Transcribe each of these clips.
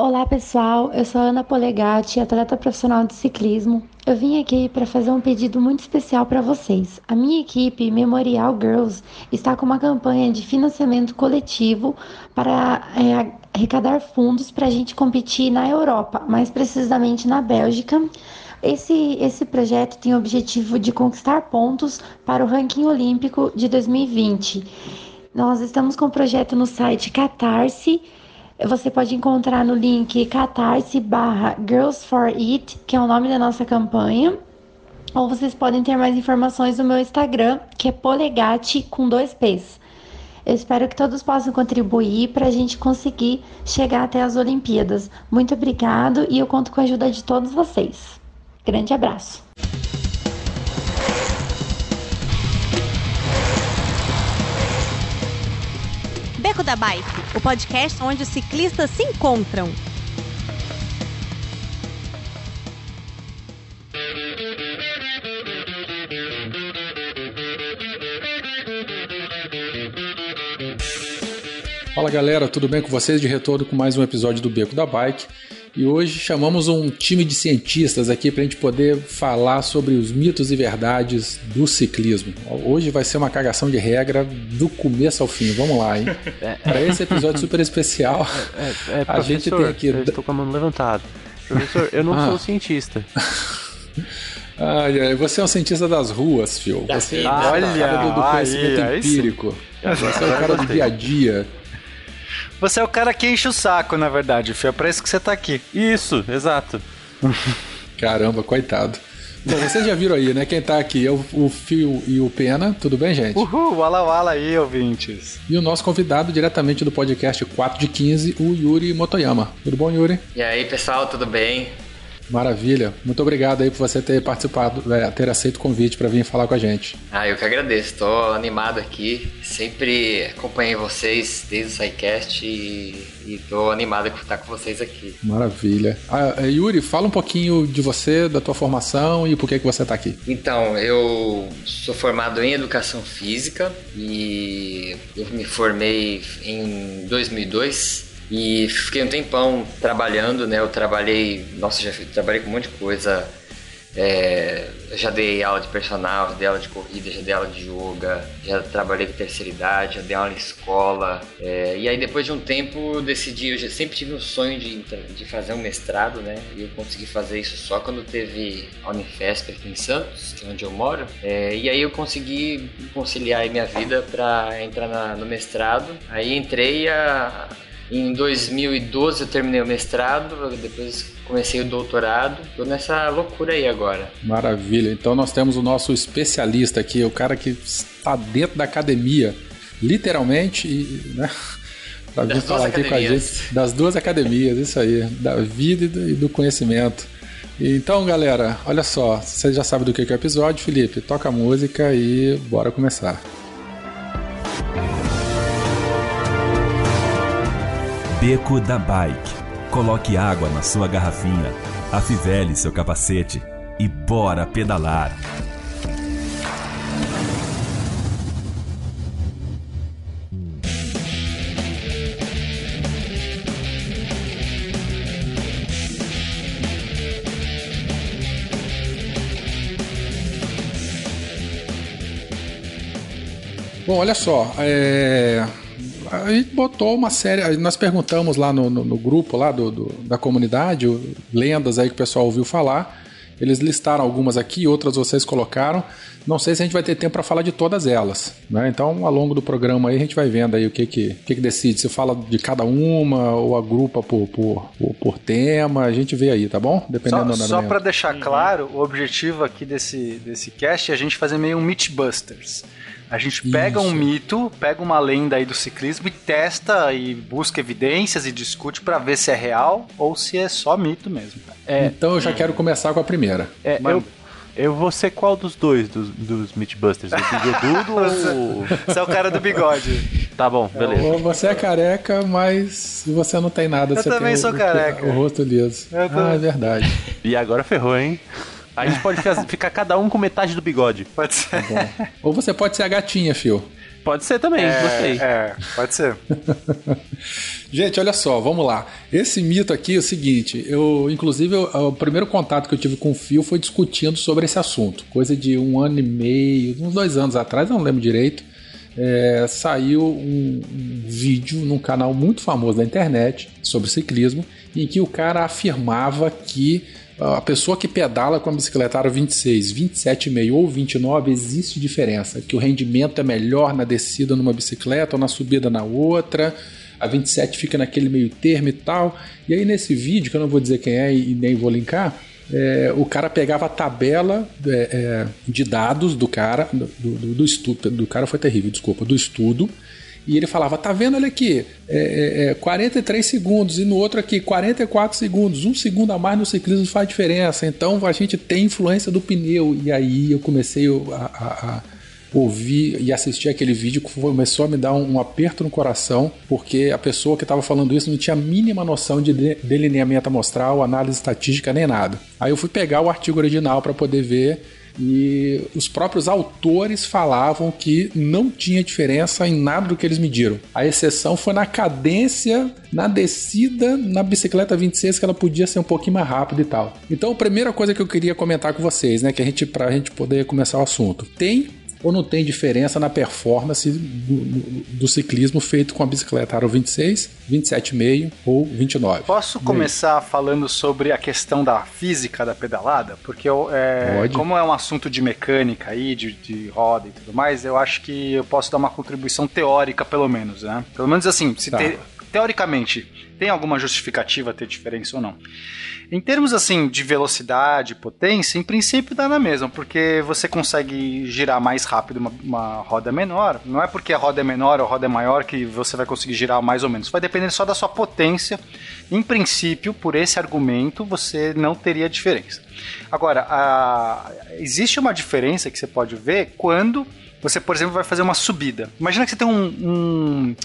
Olá pessoal, eu sou Ana Polegatti, atleta profissional de ciclismo. Eu vim aqui para fazer um pedido muito especial para vocês. A minha equipe Memorial Girls está com uma campanha de financiamento coletivo para é, arrecadar fundos para a gente competir na Europa, mais precisamente na Bélgica. Esse, esse projeto tem o objetivo de conquistar pontos para o ranking olímpico de 2020. Nós estamos com o projeto no site Catarse você pode encontrar no link catarse barra Girls for It, que é o nome da nossa campanha. Ou vocês podem ter mais informações no meu Instagram, que é polegate com dois P's. Eu espero que todos possam contribuir para a gente conseguir chegar até as Olimpíadas. Muito obrigado e eu conto com a ajuda de todos vocês. Grande abraço! Beco da Bike, o podcast onde os ciclistas se encontram. Fala galera, tudo bem com vocês? De retorno com mais um episódio do Beco da Bike. E hoje chamamos um time de cientistas aqui para a gente poder falar sobre os mitos e verdades do ciclismo. Hoje vai ser uma cagação de regra do começo ao fim. Vamos lá, hein? É, é. para esse episódio super especial, é, é, a gente tem aqui. Eu estou com a mão levantada. Professor, eu não ah. sou cientista. Ah, você é um cientista das ruas, Phil. Você é o cara do, do conhecimento aí, empírico. Aí você é o cara do dia a dia. Você é o cara que enche o saco, na verdade, Fio. É pra isso que você tá aqui. Isso, exato. Caramba, coitado. Bom, vocês já viram aí, né? Quem tá aqui é o, o Fio e o Pena. Tudo bem, gente? Uhul, wala wala aí, ouvintes. E o nosso convidado diretamente do podcast 4 de 15, o Yuri Motoyama. Tudo bom, Yuri? E aí, pessoal, tudo bem? Maravilha. Muito obrigado aí por você ter participado, é, ter aceito o convite para vir falar com a gente. Ah, eu que agradeço. Estou animado aqui. Sempre acompanhei vocês desde o SciCast e estou animado por estar com vocês aqui. Maravilha. Ah, é, Yuri, fala um pouquinho de você, da tua formação e por que, que você está aqui. Então, eu sou formado em Educação Física e eu me formei em 2002 e fiquei um tempão trabalhando, né? Eu trabalhei, nossa, já trabalhei com um monte de coisa. É, já dei aula de personal, já dei aula de corrida, já dei aula de yoga, já trabalhei com terceira idade, já dei aula em escola. É, e aí depois de um tempo decidi, eu sempre tive um sonho de, de fazer um mestrado, né? E eu consegui fazer isso só quando teve a Unifesp aqui em Santos, que é onde eu moro. É, e aí eu consegui conciliar minha vida para entrar na, no mestrado. Aí entrei a em 2012 eu terminei o mestrado, depois comecei o doutorado. Tô nessa loucura aí agora. Maravilha. Então nós temos o nosso especialista aqui, o cara que está dentro da academia, literalmente, e, né? Pra vir falar aqui com a gente das duas academias, isso aí, da vida e do, e do conhecimento. Então, galera, olha só, você já sabe do que é o episódio, Felipe, toca a música e bora começar. Beco da Bike. Coloque água na sua garrafinha, afivele seu capacete e bora pedalar. Bom, olha só, é a gente botou uma série. Nós perguntamos lá no, no, no grupo lá do, do, da comunidade, lendas aí que o pessoal ouviu falar. Eles listaram algumas aqui, outras vocês colocaram. Não sei se a gente vai ter tempo para falar de todas elas, né? Então, ao longo do programa aí a gente vai vendo aí o que que, que, que decide. Se fala de cada uma ou agrupa por, por, por, por tema, a gente vê aí, tá bom? Dependendo só, Só para deixar uhum. claro, o objetivo aqui desse, desse cast é a gente fazer meio um Mythbusters. A gente pega Isso. um mito, pega uma lenda aí do ciclismo e testa e busca evidências e discute para ver se é real ou se é só mito mesmo. É, então eu já quero começar com a primeira. É, eu, eu vou ser qual dos dois dos, dos Mythbusters? O bigodudo ou. Você é o cara do bigode. Tá bom, beleza. Ou você é careca, mas você não tem nada. Eu você também sou o, careca. O, o rosto liso. Ah, é verdade. E agora ferrou, hein? A gente pode ficar, ficar, cada um com metade do bigode. Pode ser. Tá Ou você pode ser a gatinha, Fio. Pode ser também, É, gostei. é, pode ser. Gente, olha só, vamos lá. Esse mito aqui é o seguinte: eu, inclusive, eu- o primeiro contato que eu tive com o Fio foi discutindo sobre esse assunto. Coisa de um ano e meio, uns dois anos atrás, eu não lembro direito. é, saiu um, um vídeo num canal muito famoso da internet sobre ciclismo, em que o cara afirmava que a pessoa que pedala com a bicicleta aro 26, 27,5 ou 29, existe diferença. Que o rendimento é melhor na descida numa bicicleta ou na subida na outra. A 27 fica naquele meio termo e tal. E aí nesse vídeo, que eu não vou dizer quem é e nem vou linkar, é, o cara pegava a tabela é, é, de dados do cara, do, do, do estudo, do cara foi terrível, desculpa, do estudo, e ele falava, tá vendo, olha aqui, é, é, é 43 segundos, e no outro aqui, 44 segundos, um segundo a mais no ciclismo faz diferença, então a gente tem influência do pneu, e aí eu comecei a, a, a ouvir e assistir aquele vídeo começou a me dar um, aperto no coração, porque a pessoa que estava falando isso não tinha a mínima noção de- delineamento amostral, análise estatística nem nada. Aí eu fui pegar o artigo original para poder ver e os próprios autores falavam que não tinha diferença em nada do que eles mediram. A exceção foi na cadência, na descida, na bicicleta 26, que ela podia ser um pouquinho mais rápida e tal. Então, a primeira coisa que eu queria comentar com vocês, né, que a gente pra gente poder começar o assunto. Tem ou não tem diferença na performance do, do- ciclismo feito com a bicicleta aro 26, 27,5 ou 29? Posso começar falando sobre a questão da física da pedalada? Porque eu, é, como é um assunto de mecânica aí, de, de roda e tudo mais, eu acho que eu posso dar uma contribuição teórica, pelo menos, né? Pelo menos assim, se Tá. te- teoricamente, tem alguma justificativa ter diferença ou não? Em termos assim de velocidade, potência, em princípio dá na mesma, porque você consegue girar mais rápido uma, uma roda menor. Não é porque a roda é menor ou a roda é maior que você vai conseguir girar mais ou menos. Vai depender só da sua potência. Em princípio, por esse argumento, você não teria diferença. Agora, a- existe uma diferença que você pode ver quando você, por exemplo, vai fazer uma subida. Imagina que você tem um- um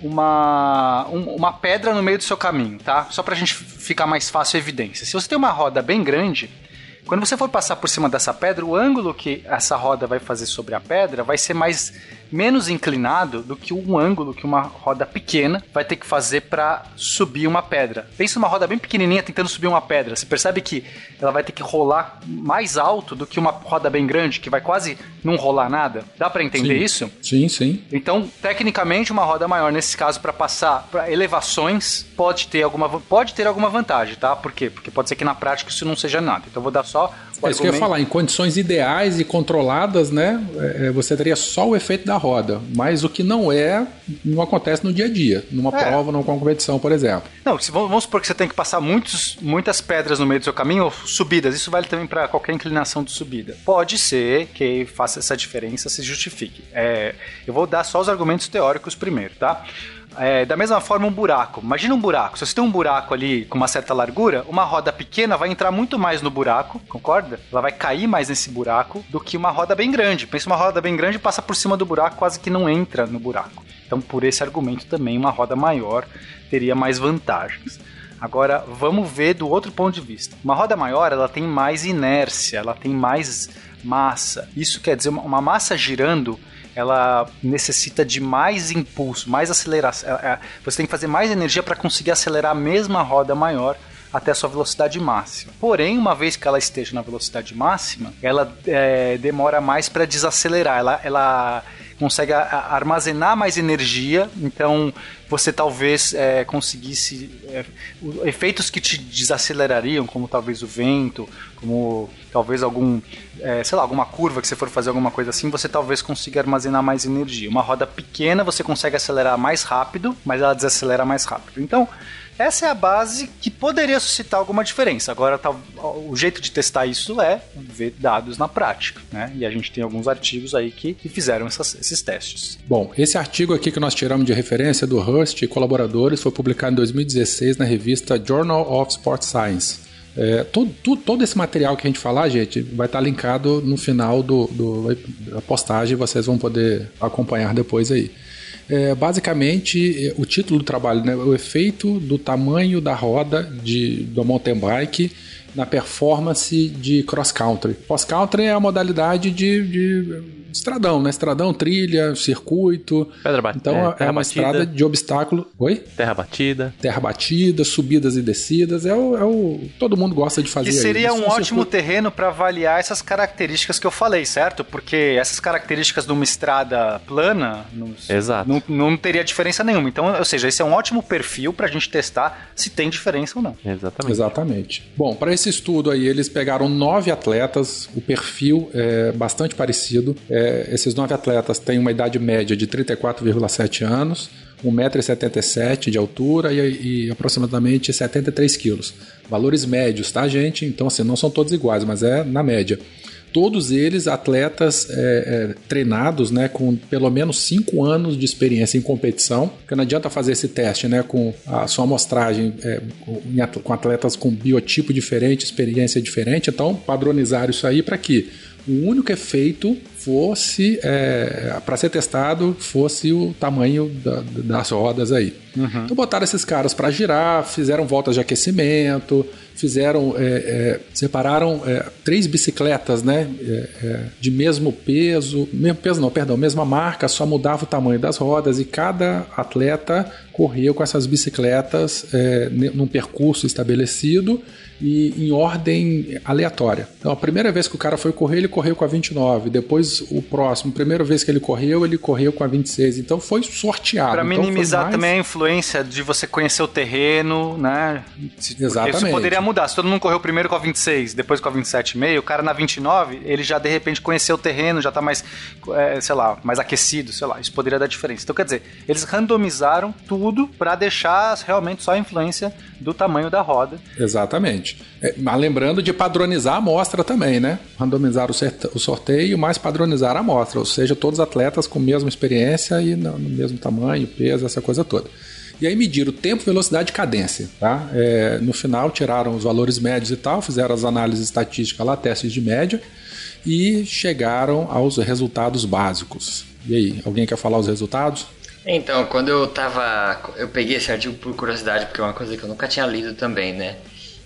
uma, um- uma pedra no meio do seu caminho, tá? Só pra gente ficar mais fácil a evidência. Se você tem uma roda bem grande, quando você for passar por cima dessa pedra, o ângulo que essa roda vai fazer sobre a pedra vai ser mais menos inclinado do que um ângulo que uma roda pequena vai ter que fazer para subir uma pedra. Pensa numa roda bem pequenininha tentando subir uma pedra. Você percebe que ela vai ter que rolar mais alto do que uma roda bem grande que vai quase não rolar nada. Dá para entender Sim. isso? Sim, sim. Então, tecnicamente, uma roda maior nesse caso para passar para elevações pode ter alguma pode ter alguma vantagem, tá? Por quê? Porque pode ser que na prática isso não seja nada. Então, eu vou dar só o É isso que eu ia falar, em condições ideais e controladas, né? é, é, você teria só o efeito da roda. Mas o que não é, não acontece no dia a dia. Numa É. prova, numa competição, por exemplo. Não, se, vamos supor que você tem que passar muitos, muitas pedras no meio do seu caminho, ou subidas, isso vale também para qualquer inclinação de subida. Pode ser que faça essa diferença, se justifique. É, eu vou dar só os argumentos teóricos primeiro, tá? É, da mesma forma, um buraco. Imagina um buraco. Se você tem um buraco ali com uma certa largura, uma roda pequena vai entrar muito mais no buraco, concorda? Ela vai cair mais nesse buraco do que uma roda bem grande. Pensa uma roda bem grande passa por cima do buraco, quase que não entra no buraco. Então, por esse argumento também, uma roda maior teria mais vantagens. Agora, vamos ver do outro ponto de vista. Uma roda maior, ela tem mais inércia, ela tem mais massa. Isso quer dizer, uma- uma massa girando, ela necessita de mais impulso, mais aceleração. É, é, Você tem que fazer mais energia para conseguir acelerar a mesma roda maior até a sua velocidade máxima. Porém, uma vez que ela esteja na velocidade máxima, ela é, demora mais para desacelerar. Ela, ela consegue a- a- armazenar mais energia, então você talvez é, conseguisse é, efeitos que te desacelerariam, como talvez o vento, como talvez algum, é, sei lá, alguma curva que você for fazer alguma coisa assim, você talvez consiga armazenar mais energia. Uma roda pequena você consegue acelerar mais rápido, mas ela desacelera mais rápido. Então essa é a base que poderia suscitar alguma diferença. Agora, tal- o jeito de testar isso é ver dados na prática, né? E a gente tem alguns artigos aí que, que fizeram essas- esses testes. Bom, esse artigo aqui que nós tiramos de referência do Hurst e colaboradores foi publicado em 2016 na revista Journal of Sport Science. É, todo, tu- todo esse material que a gente falar, gente, vai estar linkado no final do, do- da postagem, vocês vão poder acompanhar depois aí. É, basicamente, é, o título do trabalho, né, o efeito do tamanho da roda de, do mountain bike na performance de cross country. Cross country é a modalidade de, de estradão, né? Estradão, trilha, circuito. Pedra batida. Então é, terra uma batida, estrada de obstáculo. Oi? Terra batida. Terra batida, subidas e descidas. É o, é o- todo mundo gosta de fazer. Que seria isso. um É ótimo circuito- terreno para avaliar essas características que eu falei, certo? Porque essas características de uma estrada plana não, Exato. não, não teria diferença nenhuma. Então, ou seja, esse é um ótimo perfil para a gente testar se tem diferença ou não. Exatamente. Exatamente. Bom, para esse estudo aí, eles pegaram nove atletas, o perfil é bastante parecido. É, esses nove atletas têm uma idade média de 34,7 anos, 1,77m de altura e, e aproximadamente 73 quilos. Valores médios, tá, gente? Então, assim, não são todos iguais, mas é na média. Todos eles atletas é, é, treinados, né, com pelo menos cinco anos de experiência em competição, porque não adianta fazer esse teste, né, com a sua amostragem é, com- atletas com biotipo diferente, experiência diferente. Então, padronizar isso aí para que o único efeito fosse para ser testado fosse o tamanho da- das rodas aí. Então botaram esses caras para girar, fizeram voltas de aquecimento, fizeram é, é, separaram é, três bicicletas, né, é, é, de mesmo peso, mesmo peso não, perdão, mesma marca, só mudava o tamanho das rodas e cada atleta correu com essas bicicletas é, num percurso estabelecido e em ordem aleatória. Então, a primeira vez que o cara foi correr, ele correu com a 29. Depois, o próximo, primeira vez que ele correu, ele correu com a 26. Então, foi sorteado. Para Então, minimizar mais- também a influência de você conhecer o terreno, né? Se- porque Isso Exatamente. poderia mudar. Se todo mundo correu primeiro com a 26, depois com a 27,5, o cara na 29, ele já de repente conheceu o terreno, já tá mais, é, sei lá, mais aquecido, sei lá. Isso poderia dar diferença. Então, quer dizer, eles randomizaram tudo para deixar realmente só a influência do tamanho da roda. Exatamente. É, mas lembrando de padronizar a amostra também, né? Randomizar o, sorteio, mas padronizar a amostra. Ou seja, todos atletas com mesma experiência e no, no mesmo tamanho, peso, essa coisa toda. E aí mediram tempo, velocidade e cadência. Tá? É, no final tiraram os valores médios e tal, fizeram as análises estatísticas lá, testes de média, e chegaram aos resultados básicos. E aí, alguém quer falar os resultados? Então, quando eu tava. Eu peguei esse artigo por curiosidade, porque é uma coisa que eu nunca tinha lido também, né?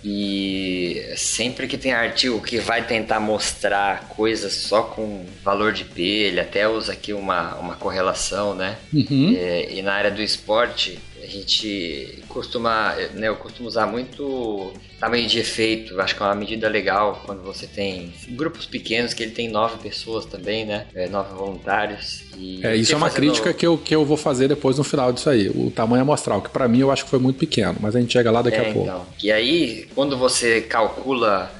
E sempre que tem artigo que vai tentar mostrar coisas só com valor de P, ele até usa aqui uma, uma correlação, né? Uhum. É, e na área do esporte, a gente costuma, né, eu costumo usar muito tamanho de efeito, acho que é uma medida legal quando você tem grupos pequenos, que ele tem nove pessoas também, né? É, nove voluntários. E É, isso é uma crítica que eu, que eu vou fazer depois no final disso aí. O tamanho amostral, que pra mim eu acho que foi muito pequeno, mas a gente chega lá daqui É, a pouco. então. E aí, quando você calcula,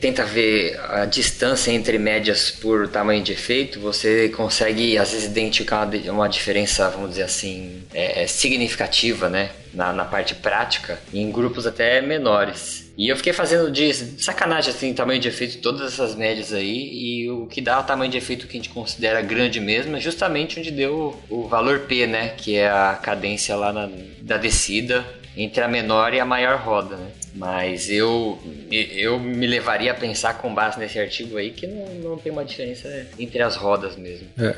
tenta ver a distância entre médias por tamanho de efeito, você consegue às vezes identificar uma, di- uma diferença, vamos dizer assim, é, significativa, né? Na, na parte prática, em grupos até menores. E eu fiquei fazendo de sacanagem assim, tamanho de efeito, todas essas médias aí, e o que dá o tamanho de efeito que a gente considera grande mesmo é justamente onde deu o valor P, né? Que é a cadência lá na- da descida entre a menor e a maior roda, né? Mas eu, eu me levaria a pensar com base nesse artigo aí que não, não tem uma diferença entre as rodas mesmo. É,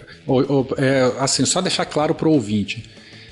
é, assim, só deixar claro para o ouvinte.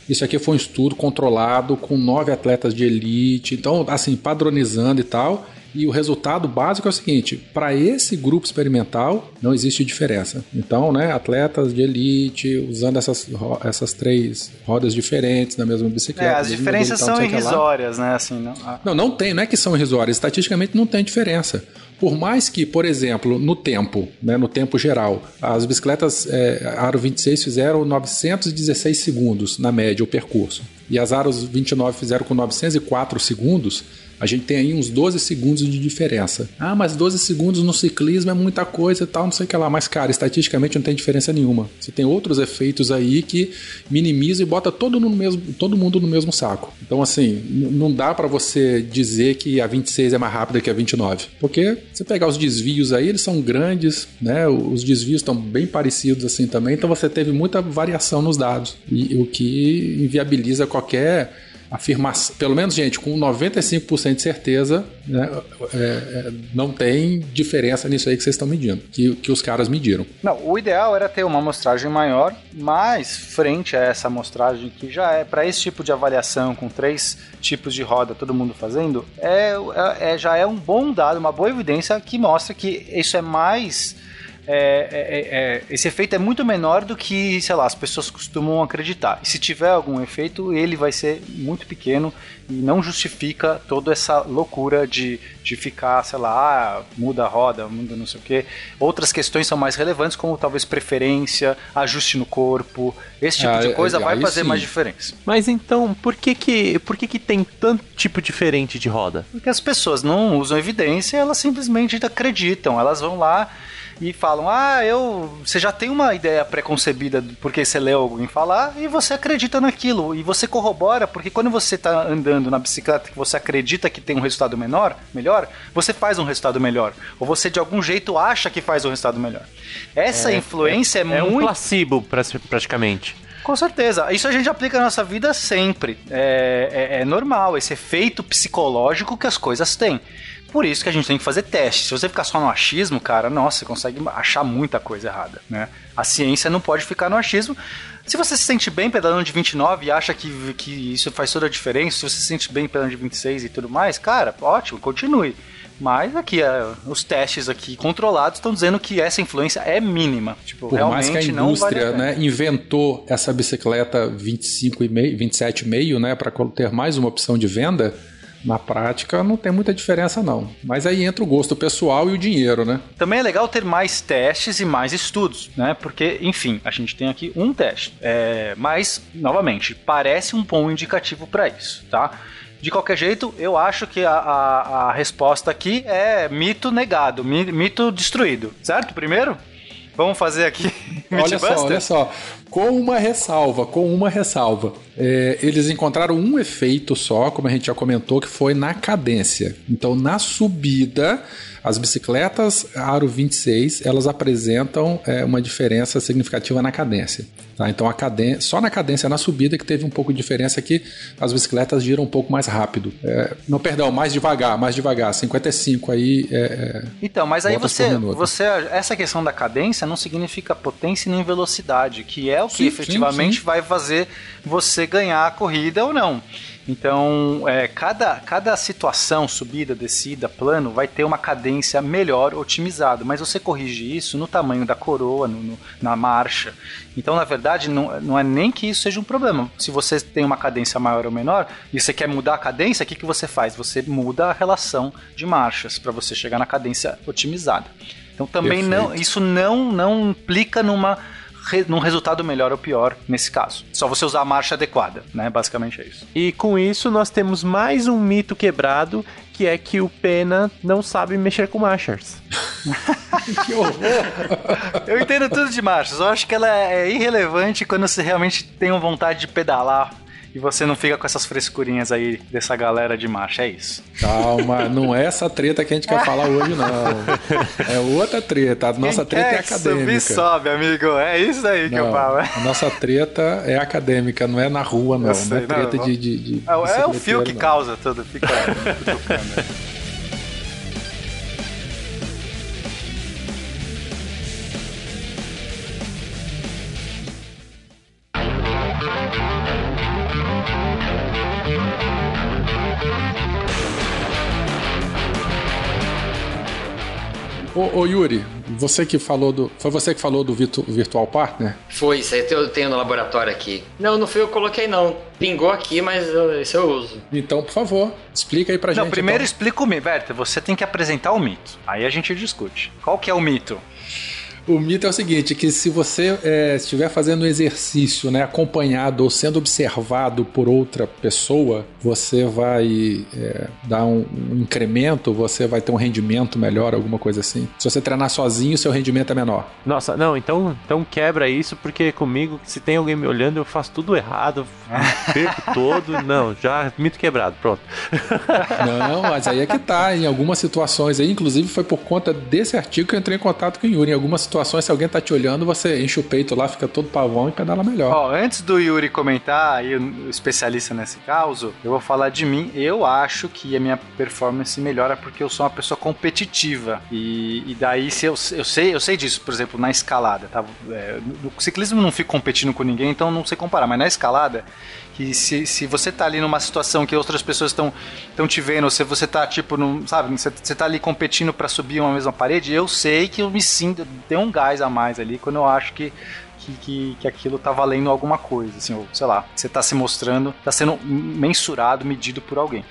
Isso aqui foi um estudo controlado com nove atletas de elite, então, assim, padronizando e tal. E o resultado básico é o seguinte: para esse grupo experimental não existe diferença. Então, né, atletas de elite usando essas, essas três rodas diferentes na mesma É, bicicleta. as mesmo diferenças tal, são irrisórias, né? Assim, não, a- Não, não tem, não é que são irrisórias. Estatisticamente não tem diferença. Por mais que, por exemplo, no tempo, né, no tempo geral, as bicicletas é, Aro 26 fizeram 916 segundos na média o percurso. E as Aros 29 fizeram com 904 segundos. A gente tem aí uns 12 segundos de diferença. Ah, mas 12 segundos no ciclismo é muita coisa e tal, não sei o que lá. Mas, cara, estatisticamente não tem diferença nenhuma. Você tem outros efeitos aí que minimizam e bota todo, no mesmo, todo mundo no mesmo saco. Então, assim, não dá pra você dizer que a 26 é mais rápida que a 29. Porque você pegar os desvios aí, eles são grandes, né? Os desvios estão bem parecidos assim também. Então, você teve muita variação nos dados. E o que inviabiliza qualquer afirmação, pelo menos, gente, com 95% de certeza, né, é, é, não tem diferença nisso aí que vocês estão medindo, que, que os caras mediram. Não, o ideal era ter uma amostragem maior, mas frente a essa amostragem que já é para esse tipo de avaliação com três tipos de roda, todo mundo fazendo, é, é- é- já é um bom dado, uma boa evidência que mostra que isso é mais é, é, é, esse efeito é muito menor do que, sei lá, as pessoas costumam acreditar. E se tiver algum efeito, ele vai ser muito pequeno e não justifica toda essa loucura de, de ficar, sei lá, ah, muda a roda, muda não sei o quê. Outras questões são mais relevantes, como talvez preferência, ajuste no corpo, esse tipo Ah, de coisa aí vai fazer sim. mais diferença. Mas então, por que que, por que que tem tanto tipo diferente de roda? Porque as pessoas não usam evidência, elas simplesmente acreditam. Elas vão lá e falam: Ah, eu. Você já tem uma ideia preconcebida porque você leu alguém falar e você acredita naquilo. E você corrobora, porque quando você está andando na bicicleta que você acredita que tem um resultado menor, melhor, você faz um resultado melhor. Ou você de algum jeito acha que faz um resultado melhor. Essa influência é, É um muito. placebo, pra- praticamente. Com certeza. Isso a gente aplica na nossa vida sempre. É, é- é normal, esse efeito psicológico que as coisas têm. Por isso que a gente tem que fazer testes. Se você ficar só no achismo, cara, nossa, você consegue achar muita coisa errada, né? A ciência não pode ficar no achismo. Se você se sente bem pedalando de 29 e acha que, que isso faz toda a diferença, se você se sente bem pedalando de 26 e tudo mais, cara, ótimo, continue. Mas aqui, é, os testes aqui controlados estão dizendo que essa influência é mínima. Tipo, Por mais realmente que a não vale a indústria né, inventou essa bicicleta 25,5, 27,5, né, para ter mais uma opção de venda, na prática não tem muita diferença não. Mas aí entra o gosto pessoal e o dinheiro, né? Também é legal ter mais testes e mais estudos, né? Porque, enfim, a gente tem aqui um teste. É, mas, novamente, parece um bom indicativo para isso, tá? De qualquer jeito, eu acho que a, a- a resposta aqui é mito negado, mi- mito destruído, certo? Primeiro, vamos fazer aqui. Olha só, olha só. Com uma ressalva, com uma ressalva. É, eles encontraram um efeito só, como a gente já comentou, que foi na cadência. Então, na subida, as bicicletas Aro 26, elas apresentam é, uma diferença significativa na cadência. tá? Então, a cadência, só na cadência, na subida, que teve um pouco de diferença que as bicicletas giram um pouco mais rápido. É, não, perdão, mais devagar, mais devagar. 55 aí é, é, Então, mas aí você, você. Essa questão da cadência não significa potência nem velocidade, que é o que Sim, efetivamente sim, sim. vai fazer você ganhar a corrida ou não. Então, é, cada, cada situação, subida, descida, plano, vai ter uma cadência melhor otimizada. Mas você corrige isso no tamanho da coroa, no- no- na marcha. Então, na verdade, não, não é nem que isso seja um problema. Se você tem uma cadência maior ou menor e você quer mudar a cadência, o que, que você faz? Você muda a relação de marchas para você chegar na cadência otimizada. Então, também não, Perfeito. isso não, não implica numa re- num resultado melhor ou pior nesse caso. Só você usar a marcha adequada, né? Basicamente é isso. E com isso nós temos mais um mito quebrado, que é que o Pena não sabe mexer com marchas. que horror! Eu entendo tudo de marchas. Eu acho que ela é irrelevante quando você realmente tem vontade de pedalar e você não fica com essas frescurinhas aí dessa galera de marcha. É isso. Calma, não é essa treta que a gente quer falar hoje, não. É outra treta. A nossa Quem treta é quer Subir, acadêmica. sobe, amigo. É isso aí que eu Não, falo. a nossa treta é acadêmica, não é na rua, não. Eu Não sei, é não, treta não. de, de, de É, é o fio que não. causa tudo. Fica Ô, ô, Yuri, você que falou do. Foi você que falou do Virtu- Virtual Partner? Foi, isso aí eu tenho no laboratório aqui. Não, não fui eu que coloquei não. Pingou aqui, mas eu, isso eu uso. Então, por favor, explica aí pra Não, gente. primeiro então. explica o mito. Berta, você tem que apresentar o mito. Aí a gente discute. Qual que é o mito? O mito é o seguinte, que se você é, estiver fazendo um exercício, né, acompanhado ou sendo observado por outra pessoa, você vai é, dar um, um incremento, você vai ter um rendimento melhor, alguma coisa assim. Se você treinar sozinho, seu rendimento é menor. Nossa, não, então, então quebra isso, porque comigo, se tem alguém me olhando, eu faço tudo errado, perco todo. Não, já mito quebrado, pronto. Não, mas aí é que tá. Em algumas situações aí, inclusive foi por conta desse artigo que eu entrei em contato com o Yuri. Em algumas situações, se alguém tá te olhando, você enche o peito lá, fica todo pavão e pedala melhor. Ó, antes do Yuri comentar, o especialista nesse caso, eu vou falar de mim. Eu acho que a minha performance melhora porque eu sou uma pessoa competitiva. E, e daí, se eu, eu sei, eu sei disso, por exemplo, na escalada, tá? É, no ciclismo não fico competindo com ninguém, então não sei comparar, mas na escalada Que se, se você tá ali numa situação que outras pessoas estão estão te vendo, se você tá tipo, num, sabe, você, você tá ali competindo para subir uma mesma parede, eu sei que eu me sinto, tem um gás a mais ali quando eu acho que que, que, que, aquilo tá valendo alguma coisa, assim, ou sei lá, você tá se mostrando, tá sendo mensurado, medido por alguém.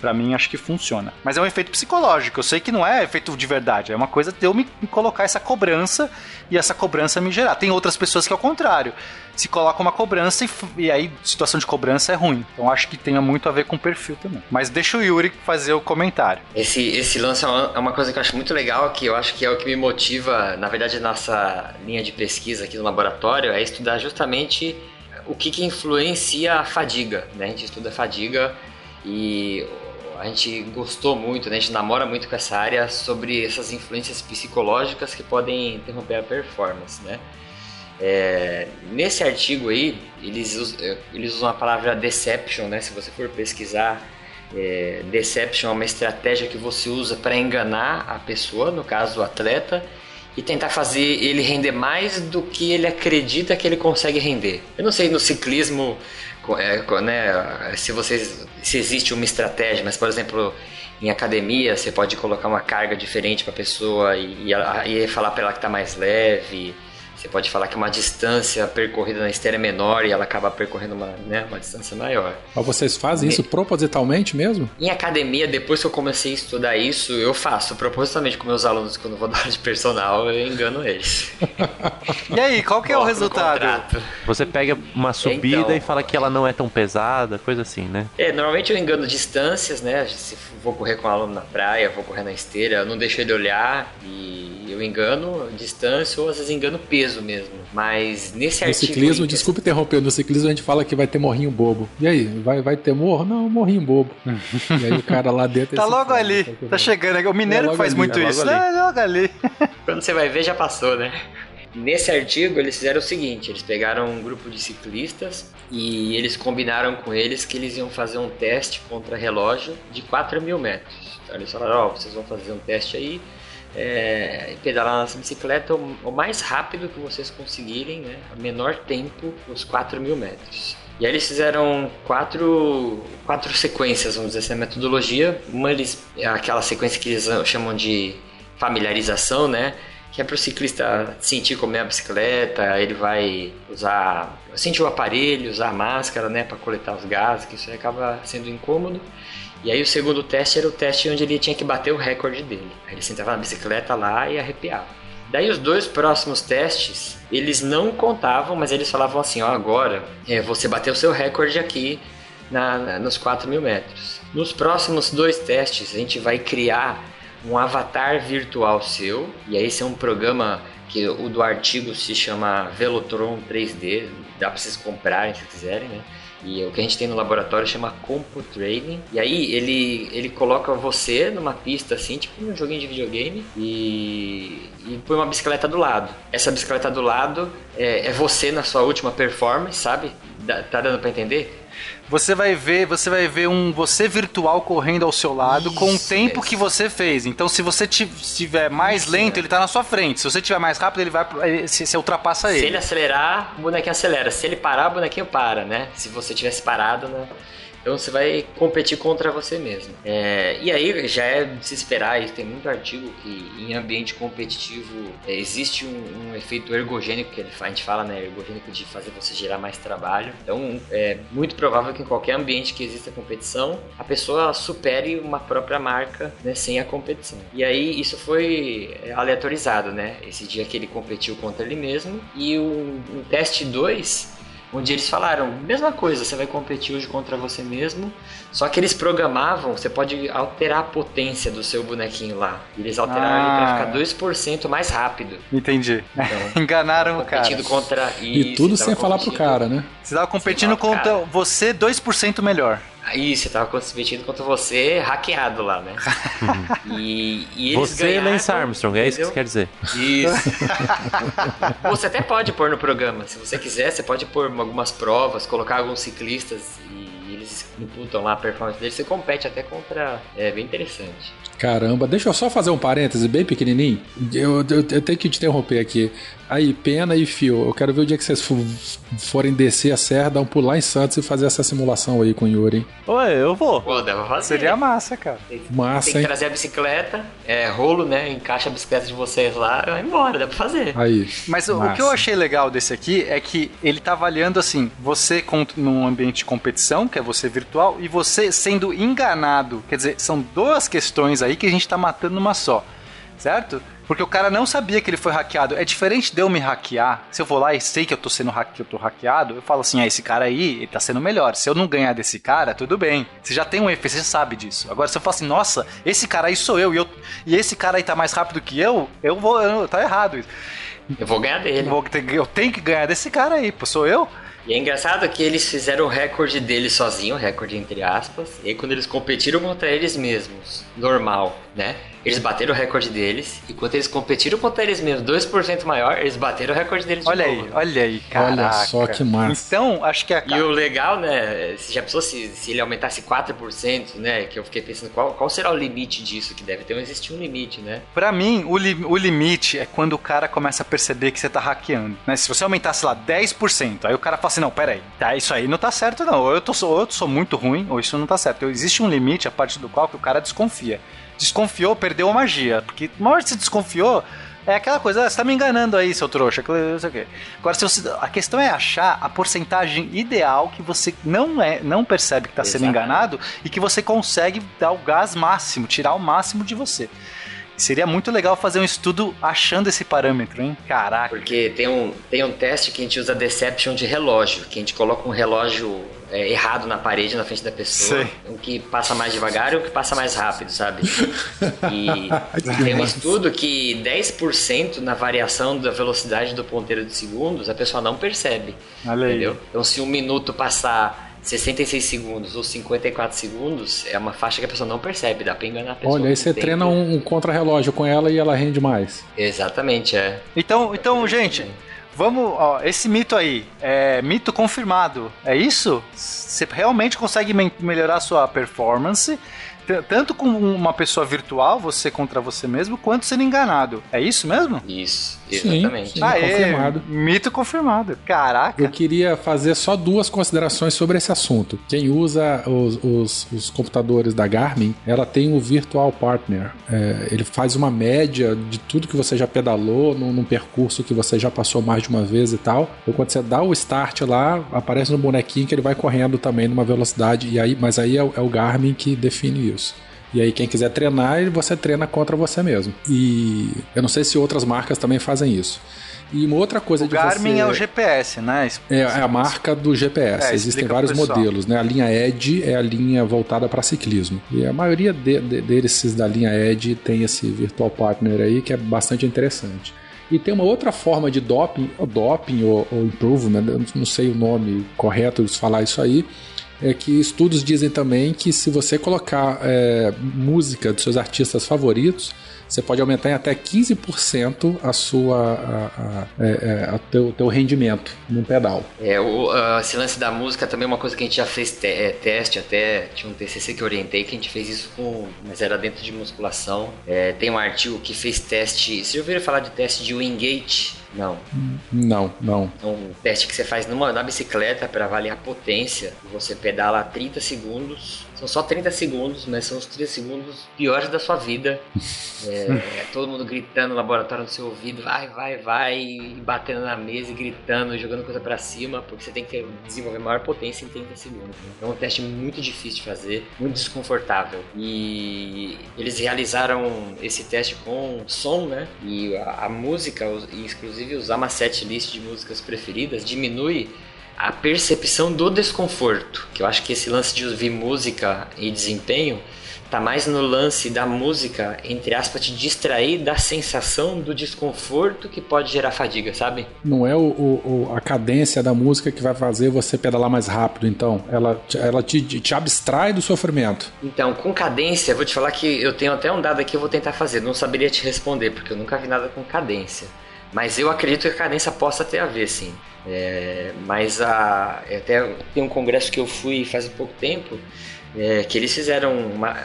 Para mim, acho que funciona. Mas é um efeito psicológico. Eu sei que não é efeito de verdade. É uma coisa de eu me, colocar essa cobrança e essa cobrança me gerar. Tem outras pessoas que é o contrário. Se coloca uma cobrança e, e aí situação de cobrança é ruim. Então acho que tenha muito a ver com o perfil também. Mas deixa o Yuri fazer o comentário. Esse, esse lance é uma, é uma coisa que eu acho muito legal, que eu acho que é o que me motiva, na verdade, a nossa linha de pesquisa aqui no laboratório, é estudar justamente o que, que influencia a fadiga. Né? A gente estuda a fadiga e a gente gostou muito, né? a gente namora muito com essa área sobre essas influências psicológicas que podem interromper a performance, né? É, nesse artigo aí, eles, é, eles usam a palavra deception, né? Se você for pesquisar, é, deception é uma estratégia que você usa para enganar a pessoa, no caso o atleta, e tentar fazer ele render mais do que ele acredita que ele consegue render. Eu não sei no ciclismo é, né, se vocês se existe uma estratégia, mas por exemplo em academia você pode colocar uma carga diferente para a pessoa e, e, e falar para ela que está mais leve você pode falar que uma distância percorrida na esteira é menor e ela acaba percorrendo uma, né, uma distância maior. Mas vocês fazem isso propositalmente mesmo? Em academia, depois que eu comecei a estudar isso, eu faço propositalmente com meus alunos quando eu vou dar aula de personal, eu engano eles. e aí, qual que é o resultado? Você pega uma subida então, e fala que ela não é tão pesada, coisa assim, né? É, normalmente eu engano distâncias, né? Se vou correr com um aluno na praia, vou correr na esteira, eu não deixo ele olhar e eu engano distância ou às vezes engano peso mesmo. Mas nesse no artigo. ciclismo, desculpe interromper, no ciclismo a gente fala que vai ter morrinho bobo. E aí, vai, vai ter morro? Não, morrinho bobo. e aí o cara lá dentro. tá logo ali, tá, tá chegando. O mineiro é faz ali, muito é isso. É logo ali. Quando você vai ver, já passou, né? Nesse artigo, eles fizeram o seguinte: eles pegaram um grupo de ciclistas e eles combinaram com eles que eles iam fazer um teste contra relógio de 4 mil metros. Então, eles falaram: Ó, oh, vocês vão fazer um teste aí, é, pedalar nessa bicicleta o, o, mais rápido que vocês conseguirem, né? A menor tempo, os 4 mil metros. E aí eles fizeram quatro, quatro sequências, vamos dizer assim, a metodologia. Uma eles, é aquela sequência que eles chamam de familiarização, né? Que é para o ciclista sentir como é a bicicleta, ele vai usar, sentir o aparelho, usar a máscara, né, para coletar os gases, que isso acaba sendo incômodo. E aí o segundo teste era o teste onde ele tinha que bater o recorde dele. Aí ele sentava na bicicleta lá e arrepiava. Daí os dois próximos testes, eles não contavam, mas eles falavam assim, ó, agora é, você bateu o seu recorde aqui na, na, nos 4 mil metros. Nos próximos dois testes, a gente vai criar um avatar virtual seu, e aí esse é um programa que o do artigo se chama Velotron 3D, dá para vocês comprarem se quiserem, né? E o que a gente tem no laboratório chama CompuTraining. E aí ele, ele coloca você numa pista assim, tipo um joguinho de videogame, e, e põe uma bicicleta do lado. Essa bicicleta do lado é, é você na sua última performance, sabe? tá dando para entender? Você vai ver, você vai ver um você virtual correndo ao seu lado Isso, com o tempo que você fez. Então, se você estiver mais Isso, lento, é. ele tá na sua frente. Se você estiver mais rápido, ele vai ele, se, ultrapassa ele. Se ele acelerar, o bonequinho acelera. Se ele parar, o bonequinho para, né? Se você tivesse parado, né? Então você vai competir contra você mesmo. É, e aí já é de se esperar, e tem muito artigo que em ambiente competitivo é, existe um, um, efeito ergogênico que a gente fala, né? Ergogênico de fazer você gerar mais trabalho. Então é muito provável que em qualquer ambiente que exista competição, a pessoa supere uma própria marca né, sem a competição. E aí isso foi aleatorizado, né? Esse dia que ele competiu contra ele mesmo. E o, o teste 2 onde eles falaram, mesma coisa, você vai competir hoje contra você mesmo, só que eles programavam, você pode alterar a potência do seu bonequinho lá. E eles alteraram ah. ele pra ficar 2% mais rápido. Entendi. Então, Enganaram o cara. Competindo contra isso. E tudo sem falar pro cara, né? Você tava competindo contra cara. você 2% melhor. Isso, você tava competindo contra você hackeado lá, né? e, e eles você ganharam, Lance Armstrong, é isso que você quer dizer? Isso. você até pode pôr no programa, se você quiser, você pode pôr algumas provas, colocar alguns ciclistas e eles eles imputam lá a performance deles, você compete até contra. É bem interessante. Caramba, deixa eu só fazer um parêntese bem pequenininho. Eu, eu, eu tenho que te interromper aqui. Aí, Pena e Fio, eu quero ver o dia que vocês forem descer a serra, dar um pular em Santos e fazer essa simulação aí com o Yuri? Ué, eu vou. Pô, dá pra fazer. Seria massa, cara. Tem, Massa, tem que hein? trazer a bicicleta, é, rolo, né? Encaixa a bicicleta de vocês lá e vai embora, dá pra fazer. Aí. Mas o- o Massa. que eu achei legal desse aqui é que ele tá avaliando assim, você num ambiente de competição, que é você virtual, e você sendo enganado. Quer dizer, são duas questões aí que a gente tá matando numa só. Certo? Porque o cara não sabia que ele foi hackeado. É diferente de eu me hackear. Se eu vou lá e sei que eu tô sendo eu tô hackeado, eu falo assim: ah, esse cara aí, ele tá sendo melhor. Se eu não ganhar desse cara, tudo bem. Você já tem um efeito, você sabe disso. Agora, se eu falo assim, nossa, esse cara aí sou eu e, eu, e esse cara aí tá mais rápido que eu, eu vou. Eu, tá errado isso. Eu vou ganhar dele. Eu, tenho que ganhar desse cara aí, pô, sou eu? E é engraçado que eles fizeram o recorde deles sozinho, recorde entre aspas, e aí quando eles competiram contra eles mesmos, normal, né? Eles bateram o recorde deles, e quando eles competiram contra eles mesmos, 2% maior, eles bateram o recorde deles de Olha aí, novo. olha aí, cara. Olha só que massa. Então, acho que a E o legal, né? Você já pensou se, se ele aumentasse 4%, né? Que eu fiquei pensando, qual, qual será o limite disso? Que deve ter um, existir um limite, né? Pra mim, o, li- o limite é quando o cara começa a perceber que você tá hackeando. Né? Se você aumentasse lá 10%, aí o cara fala assim: não, peraí, tá, isso aí não tá certo, não. Ou eu, tô, ou eu sou muito ruim, ou isso não tá certo. Então, existe um limite a partir do qual que o cara desconfia. Desconfiou, perdeu a magia. Porque na hora que você desconfiou. É aquela coisa, ah, você tá me enganando aí, seu trouxa. Não sei o quê. Agora, se você- a questão é achar a porcentagem ideal que você não é, não percebe que tá sendo enganado e que você consegue dar o gás máximo, tirar o máximo de você. Seria muito legal fazer um estudo achando esse parâmetro, hein? Caraca. Porque tem um, tem um teste que a gente usa Deception de relógio, que a gente coloca um relógio é, errado na parede, na frente da pessoa. Sei. Um que passa mais devagar e um que passa mais rápido, sabe? E tem um estudo que 10% na variação da velocidade do ponteiro de segundos, a pessoa não percebe. Entendeu? Então se um minuto passar 66 segundos ou 54 segundos, é uma faixa que a pessoa não percebe, dá pra enganar a pessoa. Olha, aí você tempo. treina um, um contra-relógio com ela e ela rende mais. Exatamente, é. Então, então gente, vamos. Ó, esse mito aí é mito confirmado. É isso? Você realmente consegue melhorar sua performance. Tanto com uma pessoa virtual, você contra você mesmo, quanto sendo enganado. É isso mesmo? Isso, Sim, exatamente. sim. Aê, confirmado. Mito confirmado. Caraca. Eu queria fazer só duas considerações sobre esse assunto. Quem usa os, os- os computadores da Garmin, ela tem o Virtual Partner. É, ele faz uma média de tudo que você já pedalou num, num percurso que você já passou mais de uma vez e tal. Então, quando você dá o start lá, aparece no bonequinho que ele vai correndo também numa velocidade. E aí, mas aí é, o- é o Garmin que define isso. E aí, quem quiser treinar, você treina contra você mesmo. E eu não sei se outras marcas também fazem isso. E uma outra coisa O de Garmin você... é o GPS, né? É, é a marca do GPS. É, Existem vários modelos, né? A linha Edge é a linha voltada para ciclismo. E a maioria de, de, desses da linha Edge tem esse Virtual Partner aí que é bastante interessante. E tem uma outra forma de doping, ou doping ou, ou improvement, eu não sei o nome correto de falar isso aí, é que estudos dizem também que se você colocar é, música dos seus artistas favoritos, você pode aumentar em até 15% a sua, a, é, é, teu, teu rendimento num pedal. É, o, esse lance da música também é uma coisa que a gente já fez te- é, teste, até tinha um TCC que orientei que a gente fez isso com, mas era dentro de musculação. É, tem um artigo que fez teste, vocês já ouviram falar de teste de Wingate? Não. Não, não. Um teste que você faz numa, na bicicleta para avaliar a potência. Você pedala 30 segundos. São só 30 segundos, mas são os 30 segundos piores da sua vida. É, todo mundo gritando no laboratório no seu ouvido, vai, vai, vai, e batendo na mesa e gritando, jogando coisa para cima, porque você tem que desenvolver maior potência em 30 segundos. É um teste muito difícil de fazer, muito desconfortável. E eles realizaram esse teste com som, né? E a, a música, inclusive usar uma set list de músicas preferidas, diminui a percepção do desconforto. Que eu acho que esse lance de ouvir música e desempenho tá mais no lance da música, entre aspas, te distrair da sensação do desconforto que pode gerar fadiga, sabe? Não é o, o- a cadência da música que vai fazer você pedalar mais rápido, então. Ela, te- ela te, te abstrai do sofrimento. Então, com cadência, vou te falar que eu tenho até um dado aqui, eu vou tentar fazer. Não saberia te responder, porque eu nunca vi nada com cadência. Mas eu acredito que a cadência possa ter a ver, sim. É, mas a, até tem um congresso que eu fui faz pouco tempo é, que eles fizeram uma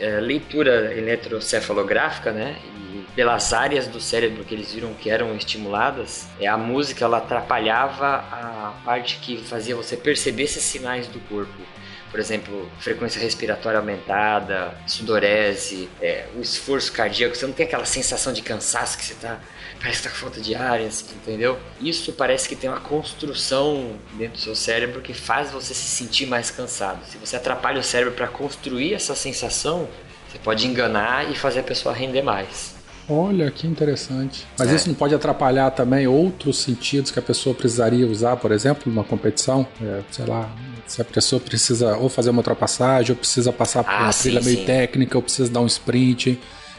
é, leitura eletrocefalográfica, né? E pelas áreas do cérebro que eles viram que eram estimuladas, é, a música ela atrapalhava a parte que fazia você perceber esses sinais do corpo por exemplo, frequência respiratória aumentada, sudorese, é, o esforço cardíaco, você não tem aquela sensação de cansaço que você tá, parece que tá com falta de ar, entendeu? Isso parece que tem uma construção dentro do seu cérebro que faz você se sentir mais cansado. Se você atrapalha o cérebro para construir essa sensação, você pode enganar e fazer a pessoa render mais. Olha que interessante. Mas é. isso não pode atrapalhar também outros sentidos que a pessoa precisaria usar, por exemplo, numa competição? É, sei lá, se a pessoa precisa ou fazer uma ultrapassagem, ou precisa passar por ah, uma sim, trilha meio sim. técnica, ou precisa dar um sprint.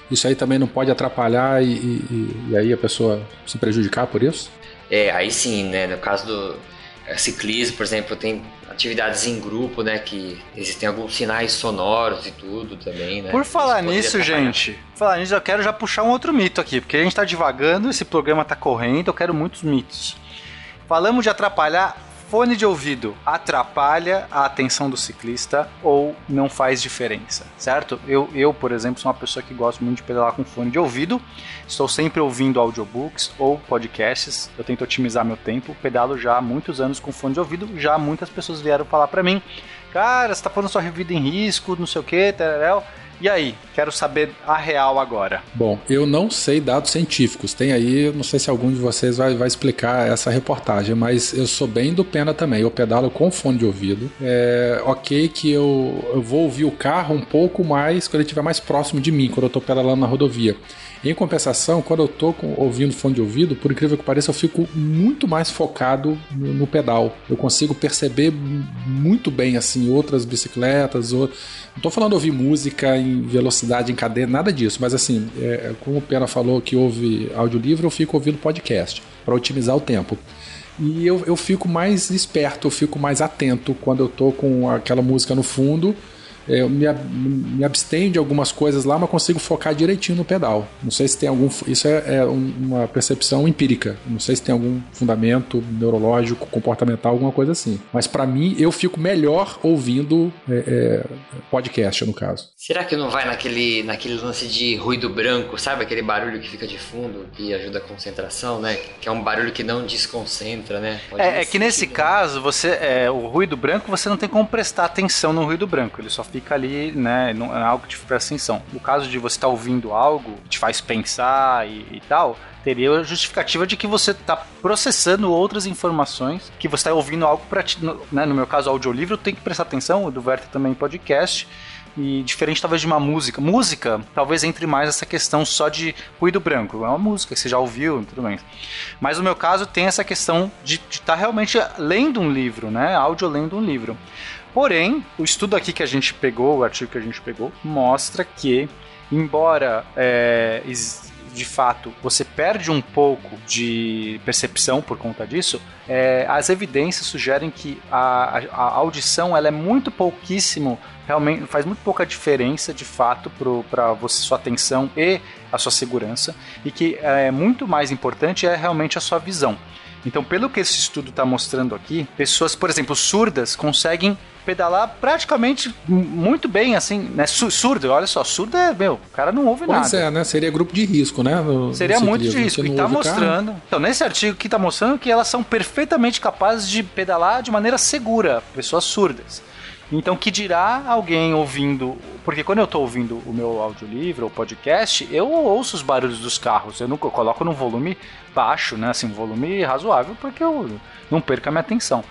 Isso aí também não pode atrapalhar e, e, e aí a pessoa se prejudicar por isso? É, aí sim, né? No caso do é, ciclismo, por exemplo, tem atividades em grupo, né? Que existem alguns sinais sonoros e tudo também, né? Por falar nisso, gente, falar nisso, eu quero já puxar um outro mito aqui, porque a gente tá divagando, esse programa tá correndo, eu quero muitos mitos. Falamos de atrapalhar fone de ouvido atrapalha a atenção do ciclista ou não faz diferença, certo? Eu, eu, por exemplo, sou uma pessoa que gosta muito de pedalar com fone de ouvido, estou sempre ouvindo audiobooks ou podcasts, eu tento otimizar meu tempo, pedalo já há muitos anos com fone de ouvido, já muitas pessoas vieram falar para mim, cara, você tá pondo sua vida em risco, não sei o que, tereréu. E aí, quero saber a real agora. Bom, eu não sei dados científicos. Tem aí, não sei se algum de vocês vai, vai explicar essa reportagem, mas eu sou bem do pena também. Eu pedalo com fone de ouvido. É ok que eu, eu vou ouvir o carro um pouco mais quando ele estiver mais próximo de mim, quando eu estou pedalando na rodovia. Em compensação, quando eu estou ouvindo fone de ouvido, por incrível que pareça, eu fico muito mais focado no, no pedal. Eu consigo perceber muito bem assim outras bicicletas. Ou... Não estou falando ouvir música em velocidade, em cadeia, nada disso. Mas assim, é, como o Pena falou que ouve audiolivro, eu fico ouvindo podcast para otimizar o tempo. E eu, eu fico mais esperto, eu fico mais atento quando eu tô com aquela música no fundo eu me, me abstenho de algumas coisas lá, mas consigo focar direitinho no pedal. Não sei se tem algum. Isso é, é uma percepção empírica. Não sei se tem algum fundamento neurológico, comportamental, alguma coisa assim. Mas para mim, eu fico melhor ouvindo é, é, podcast, no caso. Será que não vai naquele, naquele lance de ruído branco, sabe? Aquele barulho que fica de fundo, que ajuda a concentração, né? Que é um barulho que não desconcentra, né? é, é que nesse né? caso, você é, o ruído branco, você não tem como prestar atenção no ruído branco. Ele só fica fica ali, né? Não é algo que te presta atenção. No caso de você estar tá ouvindo algo, te faz pensar e, e tal, teria a justificativa de que você está processando outras informações, que você está ouvindo algo para no, né, no meu caso, audiolivro, tem que prestar atenção, o do Verta também podcast. E diferente talvez de uma música. Música, talvez entre mais essa questão só de ruído branco. É uma música que você já ouviu, tudo bem. Mas no meu caso tem essa questão de estar tá realmente lendo um livro, né? Áudio lendo um livro. Porém, o estudo aqui que a gente pegou, o artigo que a gente pegou, mostra que, embora é, de fato você perde um pouco de percepção por conta disso, é, as evidências sugerem que a, a, audição ela é muito pouquíssimo, realmente faz muito pouca diferença de fato para sua atenção e a sua segurança, e que é muito mais importante é realmente a sua visão. Então, pelo que esse estudo está mostrando aqui, pessoas, por exemplo, surdas conseguem pedalar praticamente muito bem, assim, né? Surdo, olha só, surdo é, meu, o cara não ouve pois nada. Pois é, né? Seria grupo de risco, né? No, Seria muito de risco. E tá mostrando. Carro. Então, nesse artigo que tá mostrando que elas são perfeitamente capazes de pedalar de maneira segura, pessoas surdas. Então, que dirá alguém ouvindo. Porque quando eu estou ouvindo o meu audiolivro ou podcast, eu ouço os barulhos dos carros. Eu, eu coloco num volume baixo, né? Assim, um volume razoável, porque eu não perco a minha atenção.